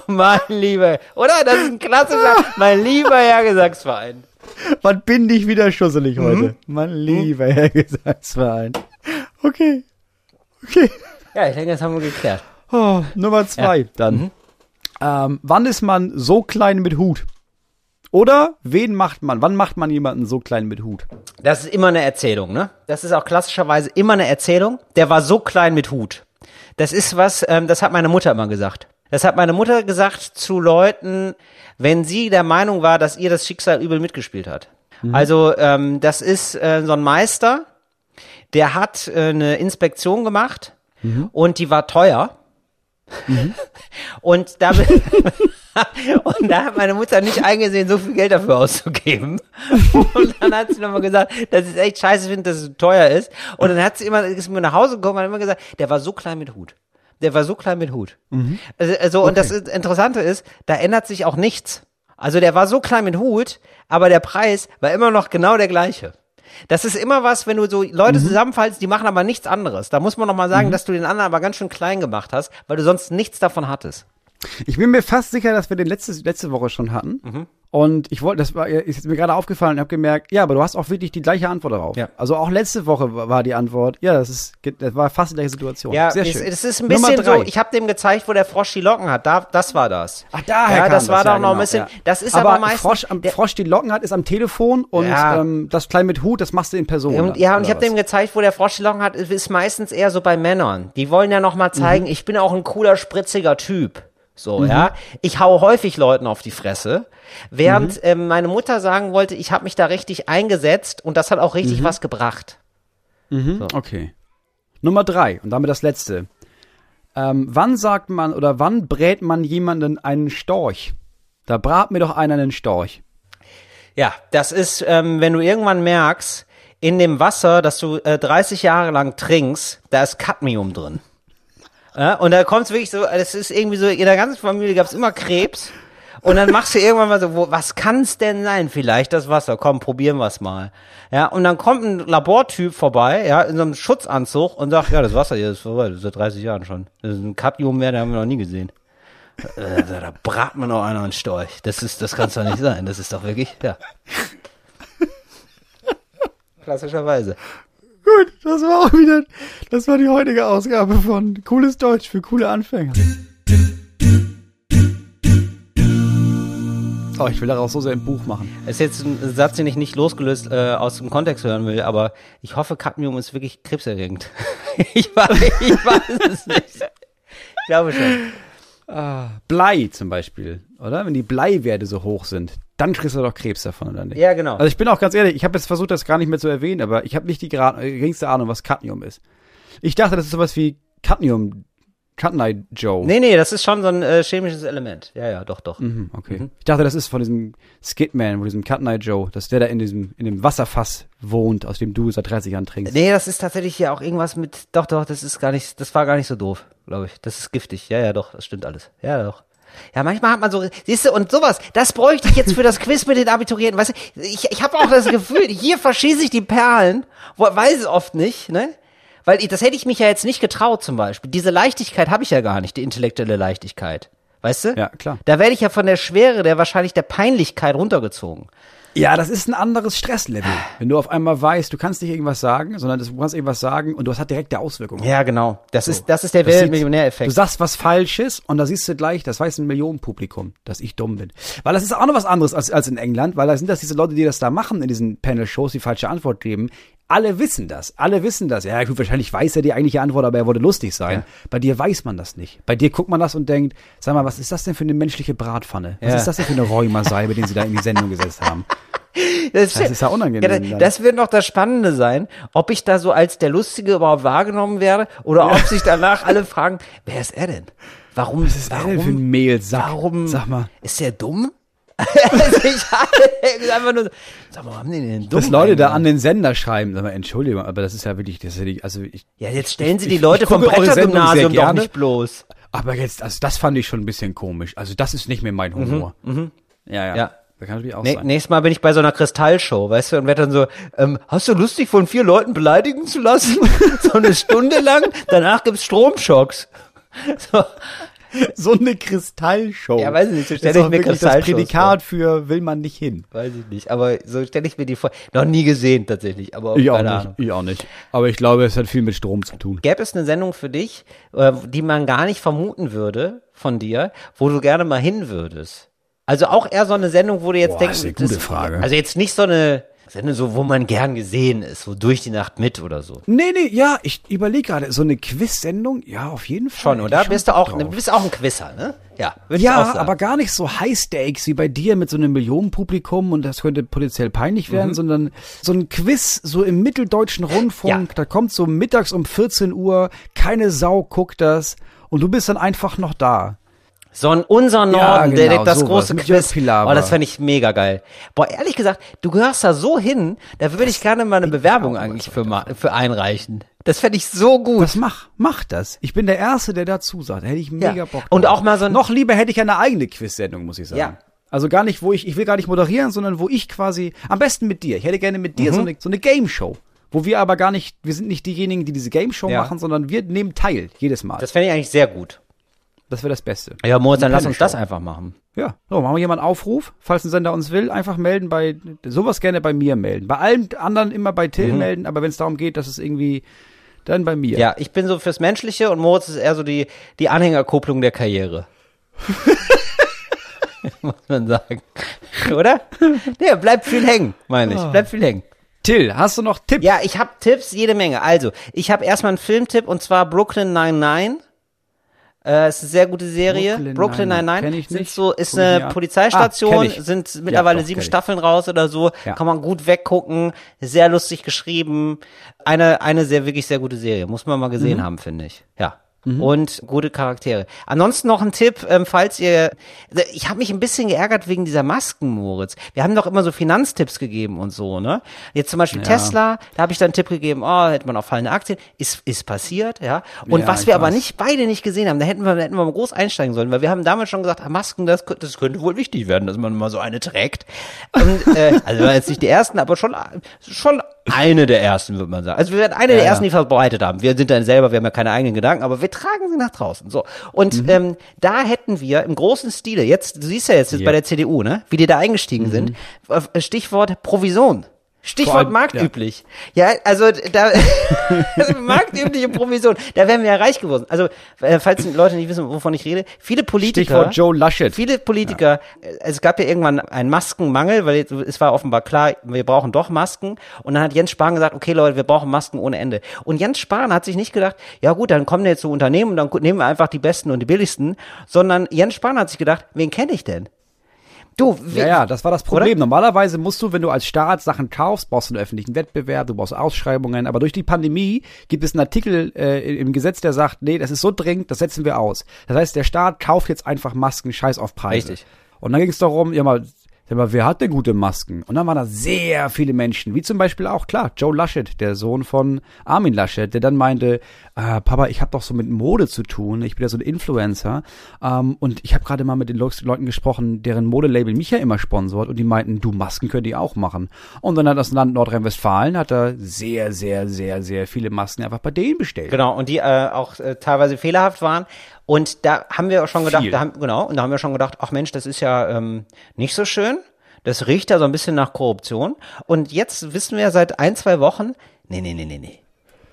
Mein lieber, oder? Das ist ein klassischer, mein lieber Herr Gesangsverein.
Was bin ich wieder schusselig
Mhm.
heute? Mein lieber Herr Gesangsverein. Okay. Okay.
Ja, ich denke, das haben wir geklärt.
Oh, Nummer zwei dann.
Mhm.
Ähm, wann ist man so klein mit Hut? Oder wen macht man? Wann macht man jemanden so klein mit Hut?
Das ist immer eine Erzählung, ne? Das ist auch klassischerweise immer eine Erzählung. Der war so klein mit Hut. Das ist was, ähm, das hat meine Mutter immer gesagt. Das hat meine Mutter gesagt zu Leuten, wenn sie der Meinung war, dass ihr das Schicksal übel mitgespielt hat. Also ähm, das ist äh, so ein Meister, der hat äh, eine Inspektion gemacht und die war teuer. und da und da hat meine Mutter nicht eingesehen, so viel Geld dafür auszugeben. Und dann hat sie nochmal gesagt, dass ich es echt scheiße finde, dass es so teuer ist. Und dann hat sie immer, ist mir nach Hause gekommen und hat immer gesagt, der war so klein mit Hut. Der war so klein mit Hut. Also, also und das Interessante ist, da ändert sich auch nichts. Also der war so klein mit Hut, aber der Preis war immer noch genau der gleiche. Das ist immer was, wenn du so Leute zusammenfallst, die machen aber nichts anderes. Da muss man noch mal sagen, dass du den anderen aber ganz schön klein gemacht hast, weil du sonst nichts davon hattest.
Ich bin mir fast sicher, dass wir den letzte, letzte Woche schon hatten.
Mhm.
Und ich wollte, das war, ist mir gerade aufgefallen und habe gemerkt, ja, aber du hast auch wirklich die gleiche Antwort darauf.
Ja.
Also auch letzte Woche war die Antwort, ja, das ist, das war fast die gleiche Situation.
Ja,
Sehr
es,
schön.
es ist ein bisschen so, ich habe dem gezeigt, wo der Frosch die Locken hat. Da, das war das.
Ach, daher
Ja,
kam
das war
ja,
doch noch ein
genau,
bisschen-
ja.
das ist aber meistens-
Frosch, am,
der-
Frosch die Locken hat, ist am Telefon und
Ja.
ähm, das Klein mit Hut, das machst du in Person.
Und,
dann,
ja, und ich habe dem gezeigt, wo der Frosch die Locken hat, ist meistens eher so bei Männern. Die wollen ja noch mal zeigen, ich bin auch ein cooler, spritziger Typ. So, ja. Ich hau häufig Leuten auf die Fresse, während ähm, meine Mutter sagen wollte, ich habe mich da richtig eingesetzt und das hat auch richtig was gebracht.
Okay. Nummer drei und damit das letzte. Ähm, wann sagt man oder wann brät man jemanden einen Storch? Da brat mir doch einer einen Storch.
Ja, das ist, ähm, wenn du irgendwann merkst, in dem Wasser, das du äh, 30 Jahre lang trinkst, da ist Cadmium drin. Ja, und da kommt's wirklich so, es ist irgendwie so, in der ganzen Familie gab's immer Krebs. Und dann machst du irgendwann mal so, wo, was kann's denn sein? Vielleicht das Wasser. Komm, probieren wir's mal. Ja, und dann kommt ein Labortyp vorbei, ja, in so einem Schutzanzug und sagt, ja, das Wasser hier ist vorbei, das ist seit 30 Jahren schon. Das ist ein Cadmium-Meer, den haben wir noch nie gesehen. Äh, da, da brat mir noch einer einen Storch. Das ist, das kann's doch nicht sein. Das ist doch wirklich, ja. Klassischerweise.
Gut, das war auch wieder, das war die heutige Ausgabe von Cooles Deutsch für coole Anfänger. Oh, ich will daraus so sehr ein Buch machen.
Das ist jetzt ein Satz, den ich nicht losgelöst äh, aus dem Kontext hören will, aber ich hoffe, Cadmium ist wirklich krebserregend. ich, weiß, ich weiß es nicht. Ich glaube schon.
Blei zum Beispiel, oder? Wenn die Bleiwerte so hoch sind, dann kriegst du doch Krebs davon, oder nicht?
Ja, genau.
Also ich bin auch ganz ehrlich, ich habe jetzt versucht, das gar nicht mehr zu erwähnen, aber ich habe nicht die äh, geringste Ahnung, was Cadmium ist. Ich dachte, das ist sowas wie Cadmium, Cadmium Joe.
Nee, nee, das ist schon so ein äh, chemisches Element. Ja, ja, doch, doch.
Mhm, okay. Ich dachte, das ist von diesem Skidman, von diesem Night Joe, dass der da in diesem, in dem Wasserfass wohnt, aus dem du seit 30 Jahren trinkst.
Nee, das ist tatsächlich hier auch irgendwas mit, doch, doch, das ist gar nicht, das war gar nicht so doof, glaube ich. Das ist giftig. Ja, ja, doch, das stimmt alles. Ja, doch. Ja, manchmal hat man so, siehst du, und sowas, das bräuchte ich jetzt für das Quiz mit den Abiturienten. Weißt du, ich, ich habe auch das Gefühl, hier verschieße ich die Perlen, weiß es oft nicht, ne? Weil das hätte ich mich ja jetzt nicht getraut zum Beispiel. Diese Leichtigkeit habe ich ja gar nicht, die intellektuelle Leichtigkeit. Weißt du?
Ja, klar.
Da werde ich ja von der Schwere, der wahrscheinlich der Peinlichkeit runtergezogen.
Ja, das ist ein anderes Stresslevel. Wenn du auf einmal weißt, du kannst nicht irgendwas sagen, sondern du kannst irgendwas sagen und du hast direkte Auswirkungen.
Ja, genau. Das ist, das ist der Weltmillionäreffekt.
Du sagst was Falsches und da siehst du gleich, das weiß ein Millionenpublikum, dass ich dumm bin. Weil das ist auch noch was anderes als, als in England, weil da sind das diese Leute, die das da machen in diesen Panel-Shows, die falsche Antwort geben. Alle wissen das. Alle wissen das. Ja, gut, wahrscheinlich weiß er die eigentliche Antwort, aber er wollte lustig sein.
Ja.
Bei dir weiß man das nicht. Bei dir guckt man das und denkt, sag mal, was ist das denn für eine menschliche Bratpfanne? Was
Ja.
ist das denn für eine Räumersalbe, den sie da in die Sendung gesetzt haben?
Das,
Das ist ja unangenehm
Ja, das, das wird noch das Spannende sein, ob ich da so als der Lustige überhaupt wahrgenommen werde oder ob sich danach alle fragen, wer ist er denn? Warum?
Was ist er
warum,
denn für ein Mehlsack?
Warum?
Sag mal.
Ist der dumm? Ich einfach nur so, sag mal, haben die den dumm?
Dass Leute da an den Sender schreiben, sag mal, Entschuldigung, aber das ist ja wirklich, das ist ja die, also ich,
Ja, jetzt stellen sie
Ich-
die Leute
ich
vom
Sendung sehr
Brettergymnasium doch nicht bloß.
Aber jetzt, also das fand ich schon ein bisschen komisch. Also das ist nicht mehr mein Humor. Ja, ja.
Ja.
Das kann natürlich auch
Nee,
sein.
nächstes Mal bin ich bei so einer Kristallshow, weißt du, und werde dann so, ähm, hast du Lust, dich von vier Leuten beleidigen zu lassen? so eine Stunde lang, danach gibt's Stromschocks. So.
So eine Kristallshow.
Ja, weiß ich nicht, so stell
ist
ich mir
wirklich das Prädikat für will man nicht hin.
Weiß ich nicht, aber so stelle ich mir die vor. Noch nie gesehen tatsächlich, aber
Ich auch
keine
nicht.
Ahnung.
Ich auch nicht. Aber ich glaube, es hat viel mit Strom zu tun.
Gäbe es eine Sendung für dich, äh, die man gar nicht vermuten würde von dir, wo du gerne mal hin würdest? Also auch eher so eine Sendung, wo du jetzt
Boah,
denkst,
ist eine gute Frage.
also jetzt nicht so eine Sendung, so, wo man gern gesehen ist, so durch die Nacht mit oder so.
Nee, nee, ja, ich überlege gerade, so eine Quiz-Sendung, ja, auf jeden Fall.
Schon, oder? Bist du auch,
drauf.
bist auch ein Quizzer, ne? Ja,
Ja, aber gar nicht so High Stakes wie bei dir mit so einem Millionenpublikum und das könnte potenziell peinlich werden,
Mhm.
sondern so ein Quiz so im mitteldeutschen Rundfunk,
Ja.
da kommt so mittags um 14 Uhr, keine Sau guckt das und du bist dann einfach noch da.
So ein unser Norden,
Ja,
der
genau,
das
sowas,
große Quiz. Oh, das fände ich mega geil. Boah, ehrlich gesagt, du gehörst da so hin, da würde ich gerne mal eine Bewerbung eigentlich für, für einreichen. Das fände ich so gut.
Das mach, mach das. Ich bin der Erste, der dazu sagt. Da hätte ich mega
Ja.
Bock drauf.
Und auch mal so ein-
Noch lieber hätte ich eine eigene Quiz-Sendung, muss ich sagen.
Ja.
Also gar nicht, wo ich, ich will gar nicht moderieren, sondern wo ich quasi, am besten mit dir. Ich hätte gerne mit
Mhm.
dir so eine, so eine Game-Show. Wo wir aber gar nicht, wir sind nicht diejenigen, die diese Game-Show
Ja.
machen, sondern wir nehmen teil, jedes Mal. Das,
Das fände ich eigentlich sehr gut.
Wäre das Beste.
Ja, Moritz, dann lass uns das einfach machen.
Ja, so, machen wir jemanden Aufruf, falls ein Sender uns will, einfach melden bei, sowas gerne bei mir melden. Bei allen anderen immer bei
Mhm.
Till melden, aber wenn es darum geht, dass es irgendwie, dann bei mir.
Ja, ich bin so fürs Menschliche und Moritz ist eher so die, die Anhängerkupplung der Karriere. Muss man sagen. Oder? Ja, bleibt viel hängen, meine ich. Bleibt viel hängen.
Till, hast du noch Tipps?
Ja, ich habe Tipps jede Menge. Also, ich habe erstmal einen Filmtipp und zwar Brooklyn 99. Äh, ist eine sehr gute Serie.
Brooklyn
Brooklyn
99.
99
Kenn ich
sind
nicht.
so, ist
Guck
eine. Polizeistation,
Ah,
sind mittlerweile
doch,
sieben. Staffeln raus oder so.
Ja.
Kann man gut weggucken. Sehr lustig geschrieben. Eine, eine sehr, wirklich sehr gute Serie. Muss man mal gesehen
Mhm.
haben, finde ich. Ja. Und gute Charaktere. Ansonsten noch ein Tipp, ähm, falls ihr, ich habe mich ein bisschen geärgert wegen dieser Masken, Moritz. Wir haben doch immer so Finanztipps gegeben und so, ne? Jetzt zum Beispiel Tesla, da habe ich dann einen Tipp gegeben, oh, hätte man auf fallende Aktien, ist ist passiert, ja. Und
Ja,
was wir aber nicht beide nicht gesehen haben, da hätten wir, da hätten wir mal groß einsteigen sollen, weil wir haben damals schon gesagt, ah, Masken, das, das könnte wohl wichtig werden, dass man mal so eine trägt. Und, äh, also jetzt nicht die ersten, aber schon schon eine der ersten, würde man sagen. Also wir werden eine der
ja.
ersten, die verbreitet haben. Wir sind dann selber, wir haben ja keine eigenen Gedanken, aber wir tragen sie nach draußen. So. Und ähm, da hätten wir im großen Stile, jetzt, du siehst ja jetzt, jetzt
Ja.
bei der CDU, ne, wie die da eingestiegen sind, äh, Stichwort Provision. Stichwort
allem,
marktüblich. Ja, also da marktübliche Provision, da wären wir ja reich geworden. Also, äh, falls die Leute nicht wissen, wovon ich rede, viele Politiker
Stichwort Joe Laschet.
Viele Politiker, äh, es gab ja irgendwann einen Maskenmangel, weil es war offenbar klar, wir brauchen doch Masken. Und dann hat Jens Spahn gesagt, okay Leute, wir brauchen Masken ohne Ende. Und Jens Spahn hat sich nicht gedacht, ja gut, dann kommen jetzt so Unternehmen und dann nehmen wir einfach die besten und die billigsten, sondern Jens Spahn hat sich gedacht, wen kenne ich denn? Du,
Ja, ja, das war das Problem.
Oder?
Normalerweise musst du, wenn du als Staat Sachen kaufst, brauchst du einen öffentlichen Wettbewerb, du brauchst Ausschreibungen, aber durch die Pandemie gibt es einen Artikel äh, im Gesetz, der sagt, nee, das ist so dringend, das setzen wir aus. Das heißt, der Staat kauft jetzt einfach Masken, scheiß auf Preise.
Richtig.
Und dann ging es darum, ja mal, sag mal, wer hat denn gute Masken? Und dann waren da sehr viele Menschen, wie zum Beispiel auch, klar, Joe Laschet, der Sohn von Armin Laschet, der dann meinte, äh, Papa, ich habe doch so mit Mode zu tun, ich bin ja so ein Influencer ähm, und ich habe gerade mal mit den Le Leuten gesprochen, deren Modelabel mich ja immer sponsort und die meinten, du, Masken könnt ihr auch machen. Und dann hat das Land Nordrhein-Westfalen, hat da sehr, sehr, sehr, sehr viele Masken einfach bei denen bestellt.
Genau, und die äh, auch äh, teilweise fehlerhaft waren. Und da haben wir auch schon gedacht,
Viel.
da haben, genau, und da haben wir schon gedacht, ach Mensch, das ist ja ähm, nicht so schön. Das riecht ja so ein bisschen nach Korruption. Und jetzt wissen wir seit ein, zwei Wochen, nee, nee, nee, nee, nee.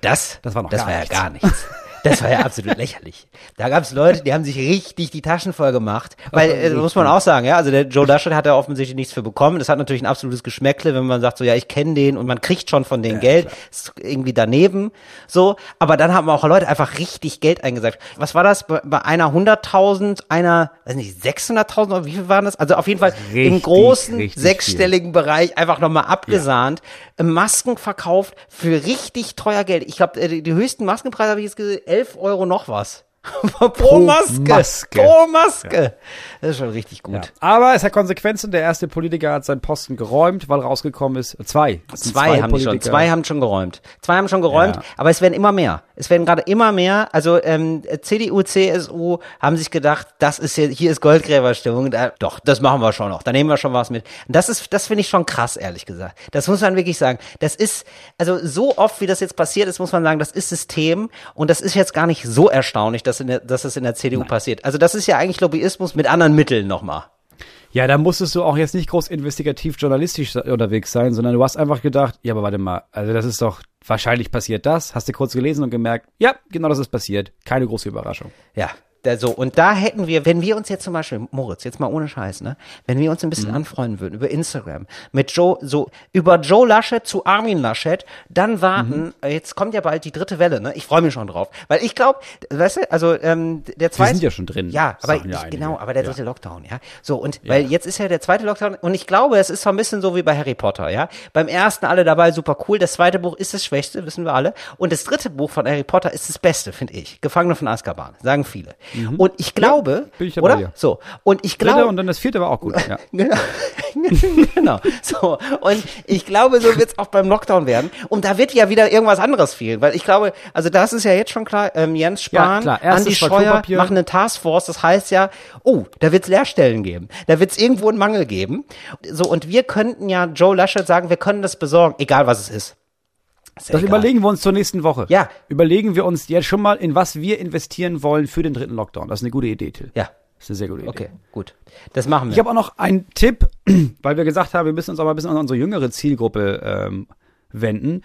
Das,
Das war noch
das
gar
war ja gar nichts. Das war ja absolut lächerlich. Da gab es Leute, die haben sich richtig die Taschen voll gemacht. Weil, äh, muss man auch sagen, ja, also der Joe Laschet hat da offensichtlich nichts für bekommen. Das hat natürlich ein absolutes Geschmäckle, wenn man sagt, so ja, ich kenne den und man kriegt schon von denen Geld. Ist irgendwie daneben. So. Aber dann haben auch Leute einfach richtig Geld eingesagt. Was war das? Bei, bei einer 100.000, einer, weiß nicht, 600.000 oder wie viel waren das? Also auf jeden Fall im
Richtig,
großen
richtig
sechsstelligen Bereich einfach nochmal abgesahnt. Masken verkauft für richtig teuer Geld. Ich glaube, die, die höchsten Maskenpreise habe ich jetzt gesehen, 11 Euro noch was. Pro, Maske.
Maske.
Pro Maske. Das ist schon richtig gut.
Ja. Aber es hat Konsequenzen. Der erste Politiker hat seinen Posten geräumt, weil rausgekommen ist. Zwei. Sind
Zwei, haben die schon.
Politiker.
Zwei haben schon geräumt. Zwei haben schon geräumt,
Ja.
aber es werden immer mehr. Es werden gerade immer mehr. Also ähm, CDU, CSU haben sich gedacht, das ist hier, hier ist Goldgräberstimmung. Da, doch, das machen wir schon noch. Da nehmen wir schon was mit. Und das ist, das finde ich schon krass, ehrlich gesagt. Das muss man wirklich sagen. Das ist, also so oft, wie das jetzt passiert ist, muss man sagen, das ist System. Und das ist jetzt gar nicht so erstaunlich, dass, in der, dass es in der CDU passiert. Also das ist ja eigentlich Lobbyismus mit anderen Mitteln nochmal.
Ja, da musstest du auch jetzt nicht groß investigativ journalistisch unterwegs sein, sondern du hast einfach gedacht, ja, aber warte mal, also das ist doch wahrscheinlich passiert das, hast du kurz gelesen und gemerkt, ja, genau das ist passiert. Keine große Überraschung.
Ja, da, so. Und da hätten wir, wenn wir uns jetzt zum Beispiel, Moritz, jetzt mal ohne Scheiß, ne, wenn wir uns ein bisschen anfreunden würden über Instagram, mit Joe, so, über Joe Laschet zu Armin Laschet, dann warten, äh, jetzt kommt ja bald die dritte Welle, ne, ich freue mich schon drauf, weil ich glaube, weißt du, also, ähm, der zweite.
sind ja schon drin,
Ja, aber
ja
ich,
einige.
genau, aber der
Ja.
dritte Lockdown, ja. So, und, weil jetzt ist ja der zweite Lockdown, und ich glaube, es ist so ein bisschen so wie bei Harry Potter, ja. Beim ersten alle dabei, super cool, das zweite Buch ist das Schwächste, wissen wir alle, und das dritte Buch von Harry Potter ist das Beste, finde ich. Gefangene von Azkaban, sagen viele. Und ich glaube,
bin ich
oder? So, und ich glaube,
und dann das vierte war auch gut. Ja.
Genau. genau. So. Und ich glaube, so wird es auch beim Lockdown werden. Und da wird ja wieder irgendwas anderes fehlen. Weil ich glaube, also das ist ja jetzt schon klar, ähm, Jens Spahn,
klar. Erstes
Andi Scheuer machen eine Taskforce. Das heißt ja, oh, da wird es Leerstellen geben. Da wird es irgendwo einen Mangel geben. So, und wir könnten ja Joe Laschet sagen, wir können das besorgen, egal was es ist. Ja
Das
egal.
überlegen wir uns zur nächsten Woche.
Ja.
Überlegen wir uns jetzt schon mal, in was wir investieren wollen für den dritten Lockdown. Das ist eine gute Idee, Till.
Ja,
Das ist eine sehr gute Idee.
okay, gut. Das machen wir.
Ich habe auch noch einen Tipp, weil wir gesagt haben, wir müssen uns aber ein bisschen an unsere jüngere Zielgruppe ähm, wenden.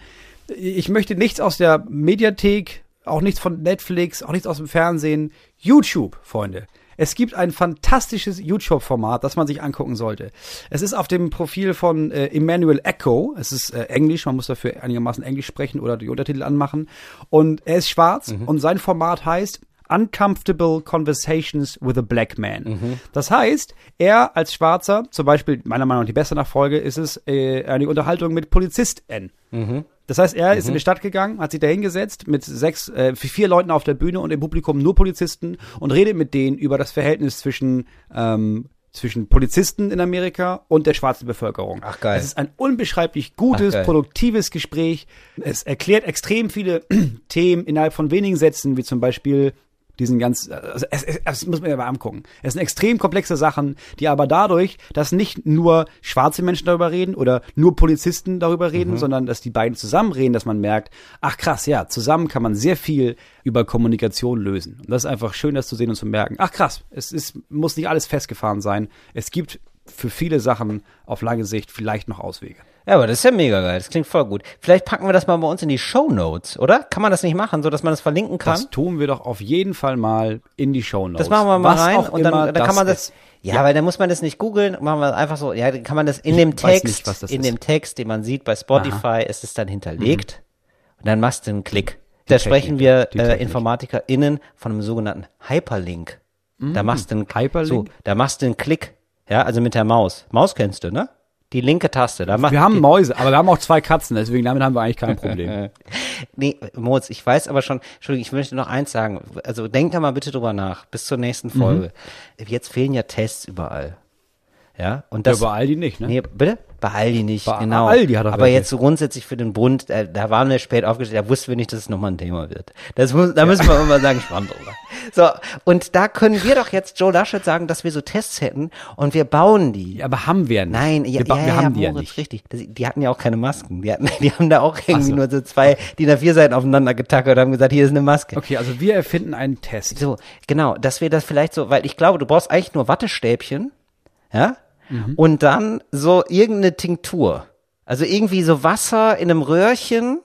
Ich möchte nichts aus der Mediathek, auch nichts von Netflix, auch nichts aus dem Fernsehen. YouTube, Freunde. Es gibt ein fantastisches YouTube-Format, das man sich angucken sollte. Es ist auf dem Profil von äh, Emmanuel Echo. Es ist äh, Englisch, man muss dafür einigermaßen Englisch sprechen oder die Untertitel anmachen. Und er ist schwarz und sein Format heißt Uncomfortable Conversations with a Black Man. Das heißt, er als Schwarzer, zum Beispiel meiner Meinung nach die beste Nachfolge, ist es äh, eine Unterhaltung mit PolizistInnen. Das heißt, er ist in die Stadt gegangen, hat sich da hingesetzt mit sechs, äh, vier Leuten auf der Bühne und im Publikum nur Polizisten und redet mit denen über das Verhältnis zwischen ähm, zwischen Polizisten in Amerika und der schwarzen Bevölkerung.
Ach, geil.
Es ist ein unbeschreiblich gutes, produktives Gespräch. Es erklärt extrem viele Themen innerhalb von wenigen Sätzen, wie zum Beispiel diesen ganz, also es, es, es muss man ja mal angucken. Es sind extrem komplexe Sachen, die aber dadurch, dass nicht nur schwarze Menschen darüber reden oder nur Polizisten darüber reden,
Mhm.
sondern dass die beiden zusammen reden, dass man merkt, ach krass, ja, zusammen kann man sehr viel über Kommunikation lösen. Und das ist einfach schön, das zu sehen und zu merken. Ach krass, es ist, muss nicht alles festgefahren sein. Es gibt für viele Sachen auf lange Sicht vielleicht noch Auswege.
Ja, aber das ist ja mega geil. Das klingt voll gut. Vielleicht packen wir das mal bei uns in die Show Notes, oder? Kann man das nicht machen, so dass man das verlinken kann?
Das tun wir doch auf jeden Fall mal in die Show Notes.
Das machen wir mal
Was
rein und dann, dann kann man das.
ist.
Ja, weil dann muss man das nicht googeln, machen wir einfach so, ja, dann kann man das in dem
Ich
Text,
nicht, was das
in
ist.
dem Text, den man sieht bei Spotify, ist es dann hinterlegt und dann machst du einen Klick. Da sprechen
Technik,
wir
die
äh. InformatikerInnen von einem sogenannten Hyperlink. Da machst du einen
Hyperlink?
So, da machst du einen Klick. Ja, also mit der Maus. Maus kennst du, ne? Die linke Taste. Da macht
Wir haben Mäuse, aber wir haben auch zwei Katzen, deswegen damit haben wir eigentlich kein Problem.
Nee, Moritz, ich weiß aber schon, Entschuldigung, ich möchte noch eins sagen. Also denk da mal bitte drüber nach, bis zur nächsten
Mhm.
Folge. Jetzt fehlen ja Tests überall. Ja, und das.
ja, bei Aldi nicht, ne?
Nee, bitte? Bei Aldi nicht,
Bei
genau.
Aldi hat er
Aber
welche.
jetzt so grundsätzlich für den Bund, äh, da waren wir spät aufgestellt, da wussten wir nicht, dass es nochmal ein Thema wird. Das muss, da müssen wir immer sagen, spannend drüber. So, und da können wir doch jetzt Joe Laschet sagen, dass wir so Tests hätten und wir bauen die.
Ja, aber haben wir nicht.
Nein, ja,
wir,
ja,
wir
ja,
haben die ja
Moritz,
nicht.
richtig. Das, die hatten ja auch keine Masken. Die, hatten, die haben da auch irgendwie
so.
nur so zwei DIN A4 Seiten aufeinander getackert und haben gesagt, hier ist eine Maske.
Okay, also wir erfinden einen Test.
So, genau, dass wir das vielleicht so, weil ich glaube, du brauchst eigentlich nur Wattestäbchen, ja,
Mhm.
und dann so irgendeine Tinktur. Also irgendwie so Wasser in einem Röhrchen.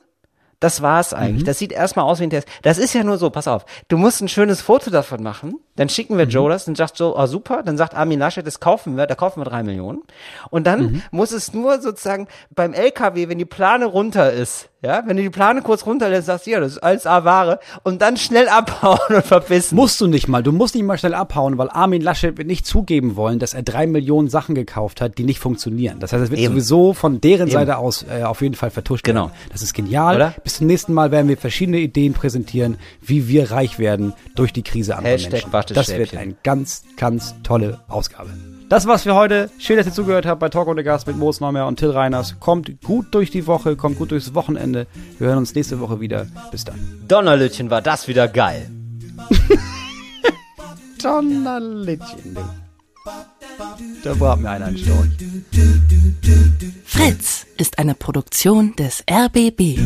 Das war's
Mhm.
eigentlich. Das sieht erstmal aus wie ein Test. Das ist ja nur so, pass auf. Du musst ein schönes Foto davon machen. Dann schicken
Mhm.
wir Joe das. Dann sagt Joe, oh super. Dann sagt Armin Laschet, das kaufen wir. Da kaufen wir drei Millionen. Und dann
Mhm.
muss es nur sozusagen beim LKW, wenn die Plane runter ist, ja, wenn du die Plane kurz runterlässt, sagst du, ja, das ist alles A-Ware. Und dann schnell abhauen und verbissen.
Musst du nicht mal, du musst nicht mal schnell abhauen, weil Armin Laschet wird nicht zugeben wollen, dass er drei Millionen Sachen gekauft hat, die nicht funktionieren. Das heißt, es wird
Eben.
sowieso von deren
Eben.
Seite aus äh, auf jeden Fall vertuscht
Genau.
werden. Das ist genial.
Oder?
Bis zum nächsten Mal werden wir verschiedene Ideen präsentieren, wie wir reich werden durch die Krise anderer
Hashtag
Menschen. Das wird eine ganz, ganz tolle Ausgabe. Das war's für heute. Schön, dass ihr zugehört habt bei Talk ohne Gast mit Moos Neumeyer und Till Reiners. Kommt gut durch die Woche, kommt gut durchs Wochenende. Wir hören uns nächste Woche wieder. Bis dann.
Donnerlütchen war das wieder geil.
Donnerlittchen, du. Da braucht mir einer einen Storch.
Fritz ist eine Produktion des RBB.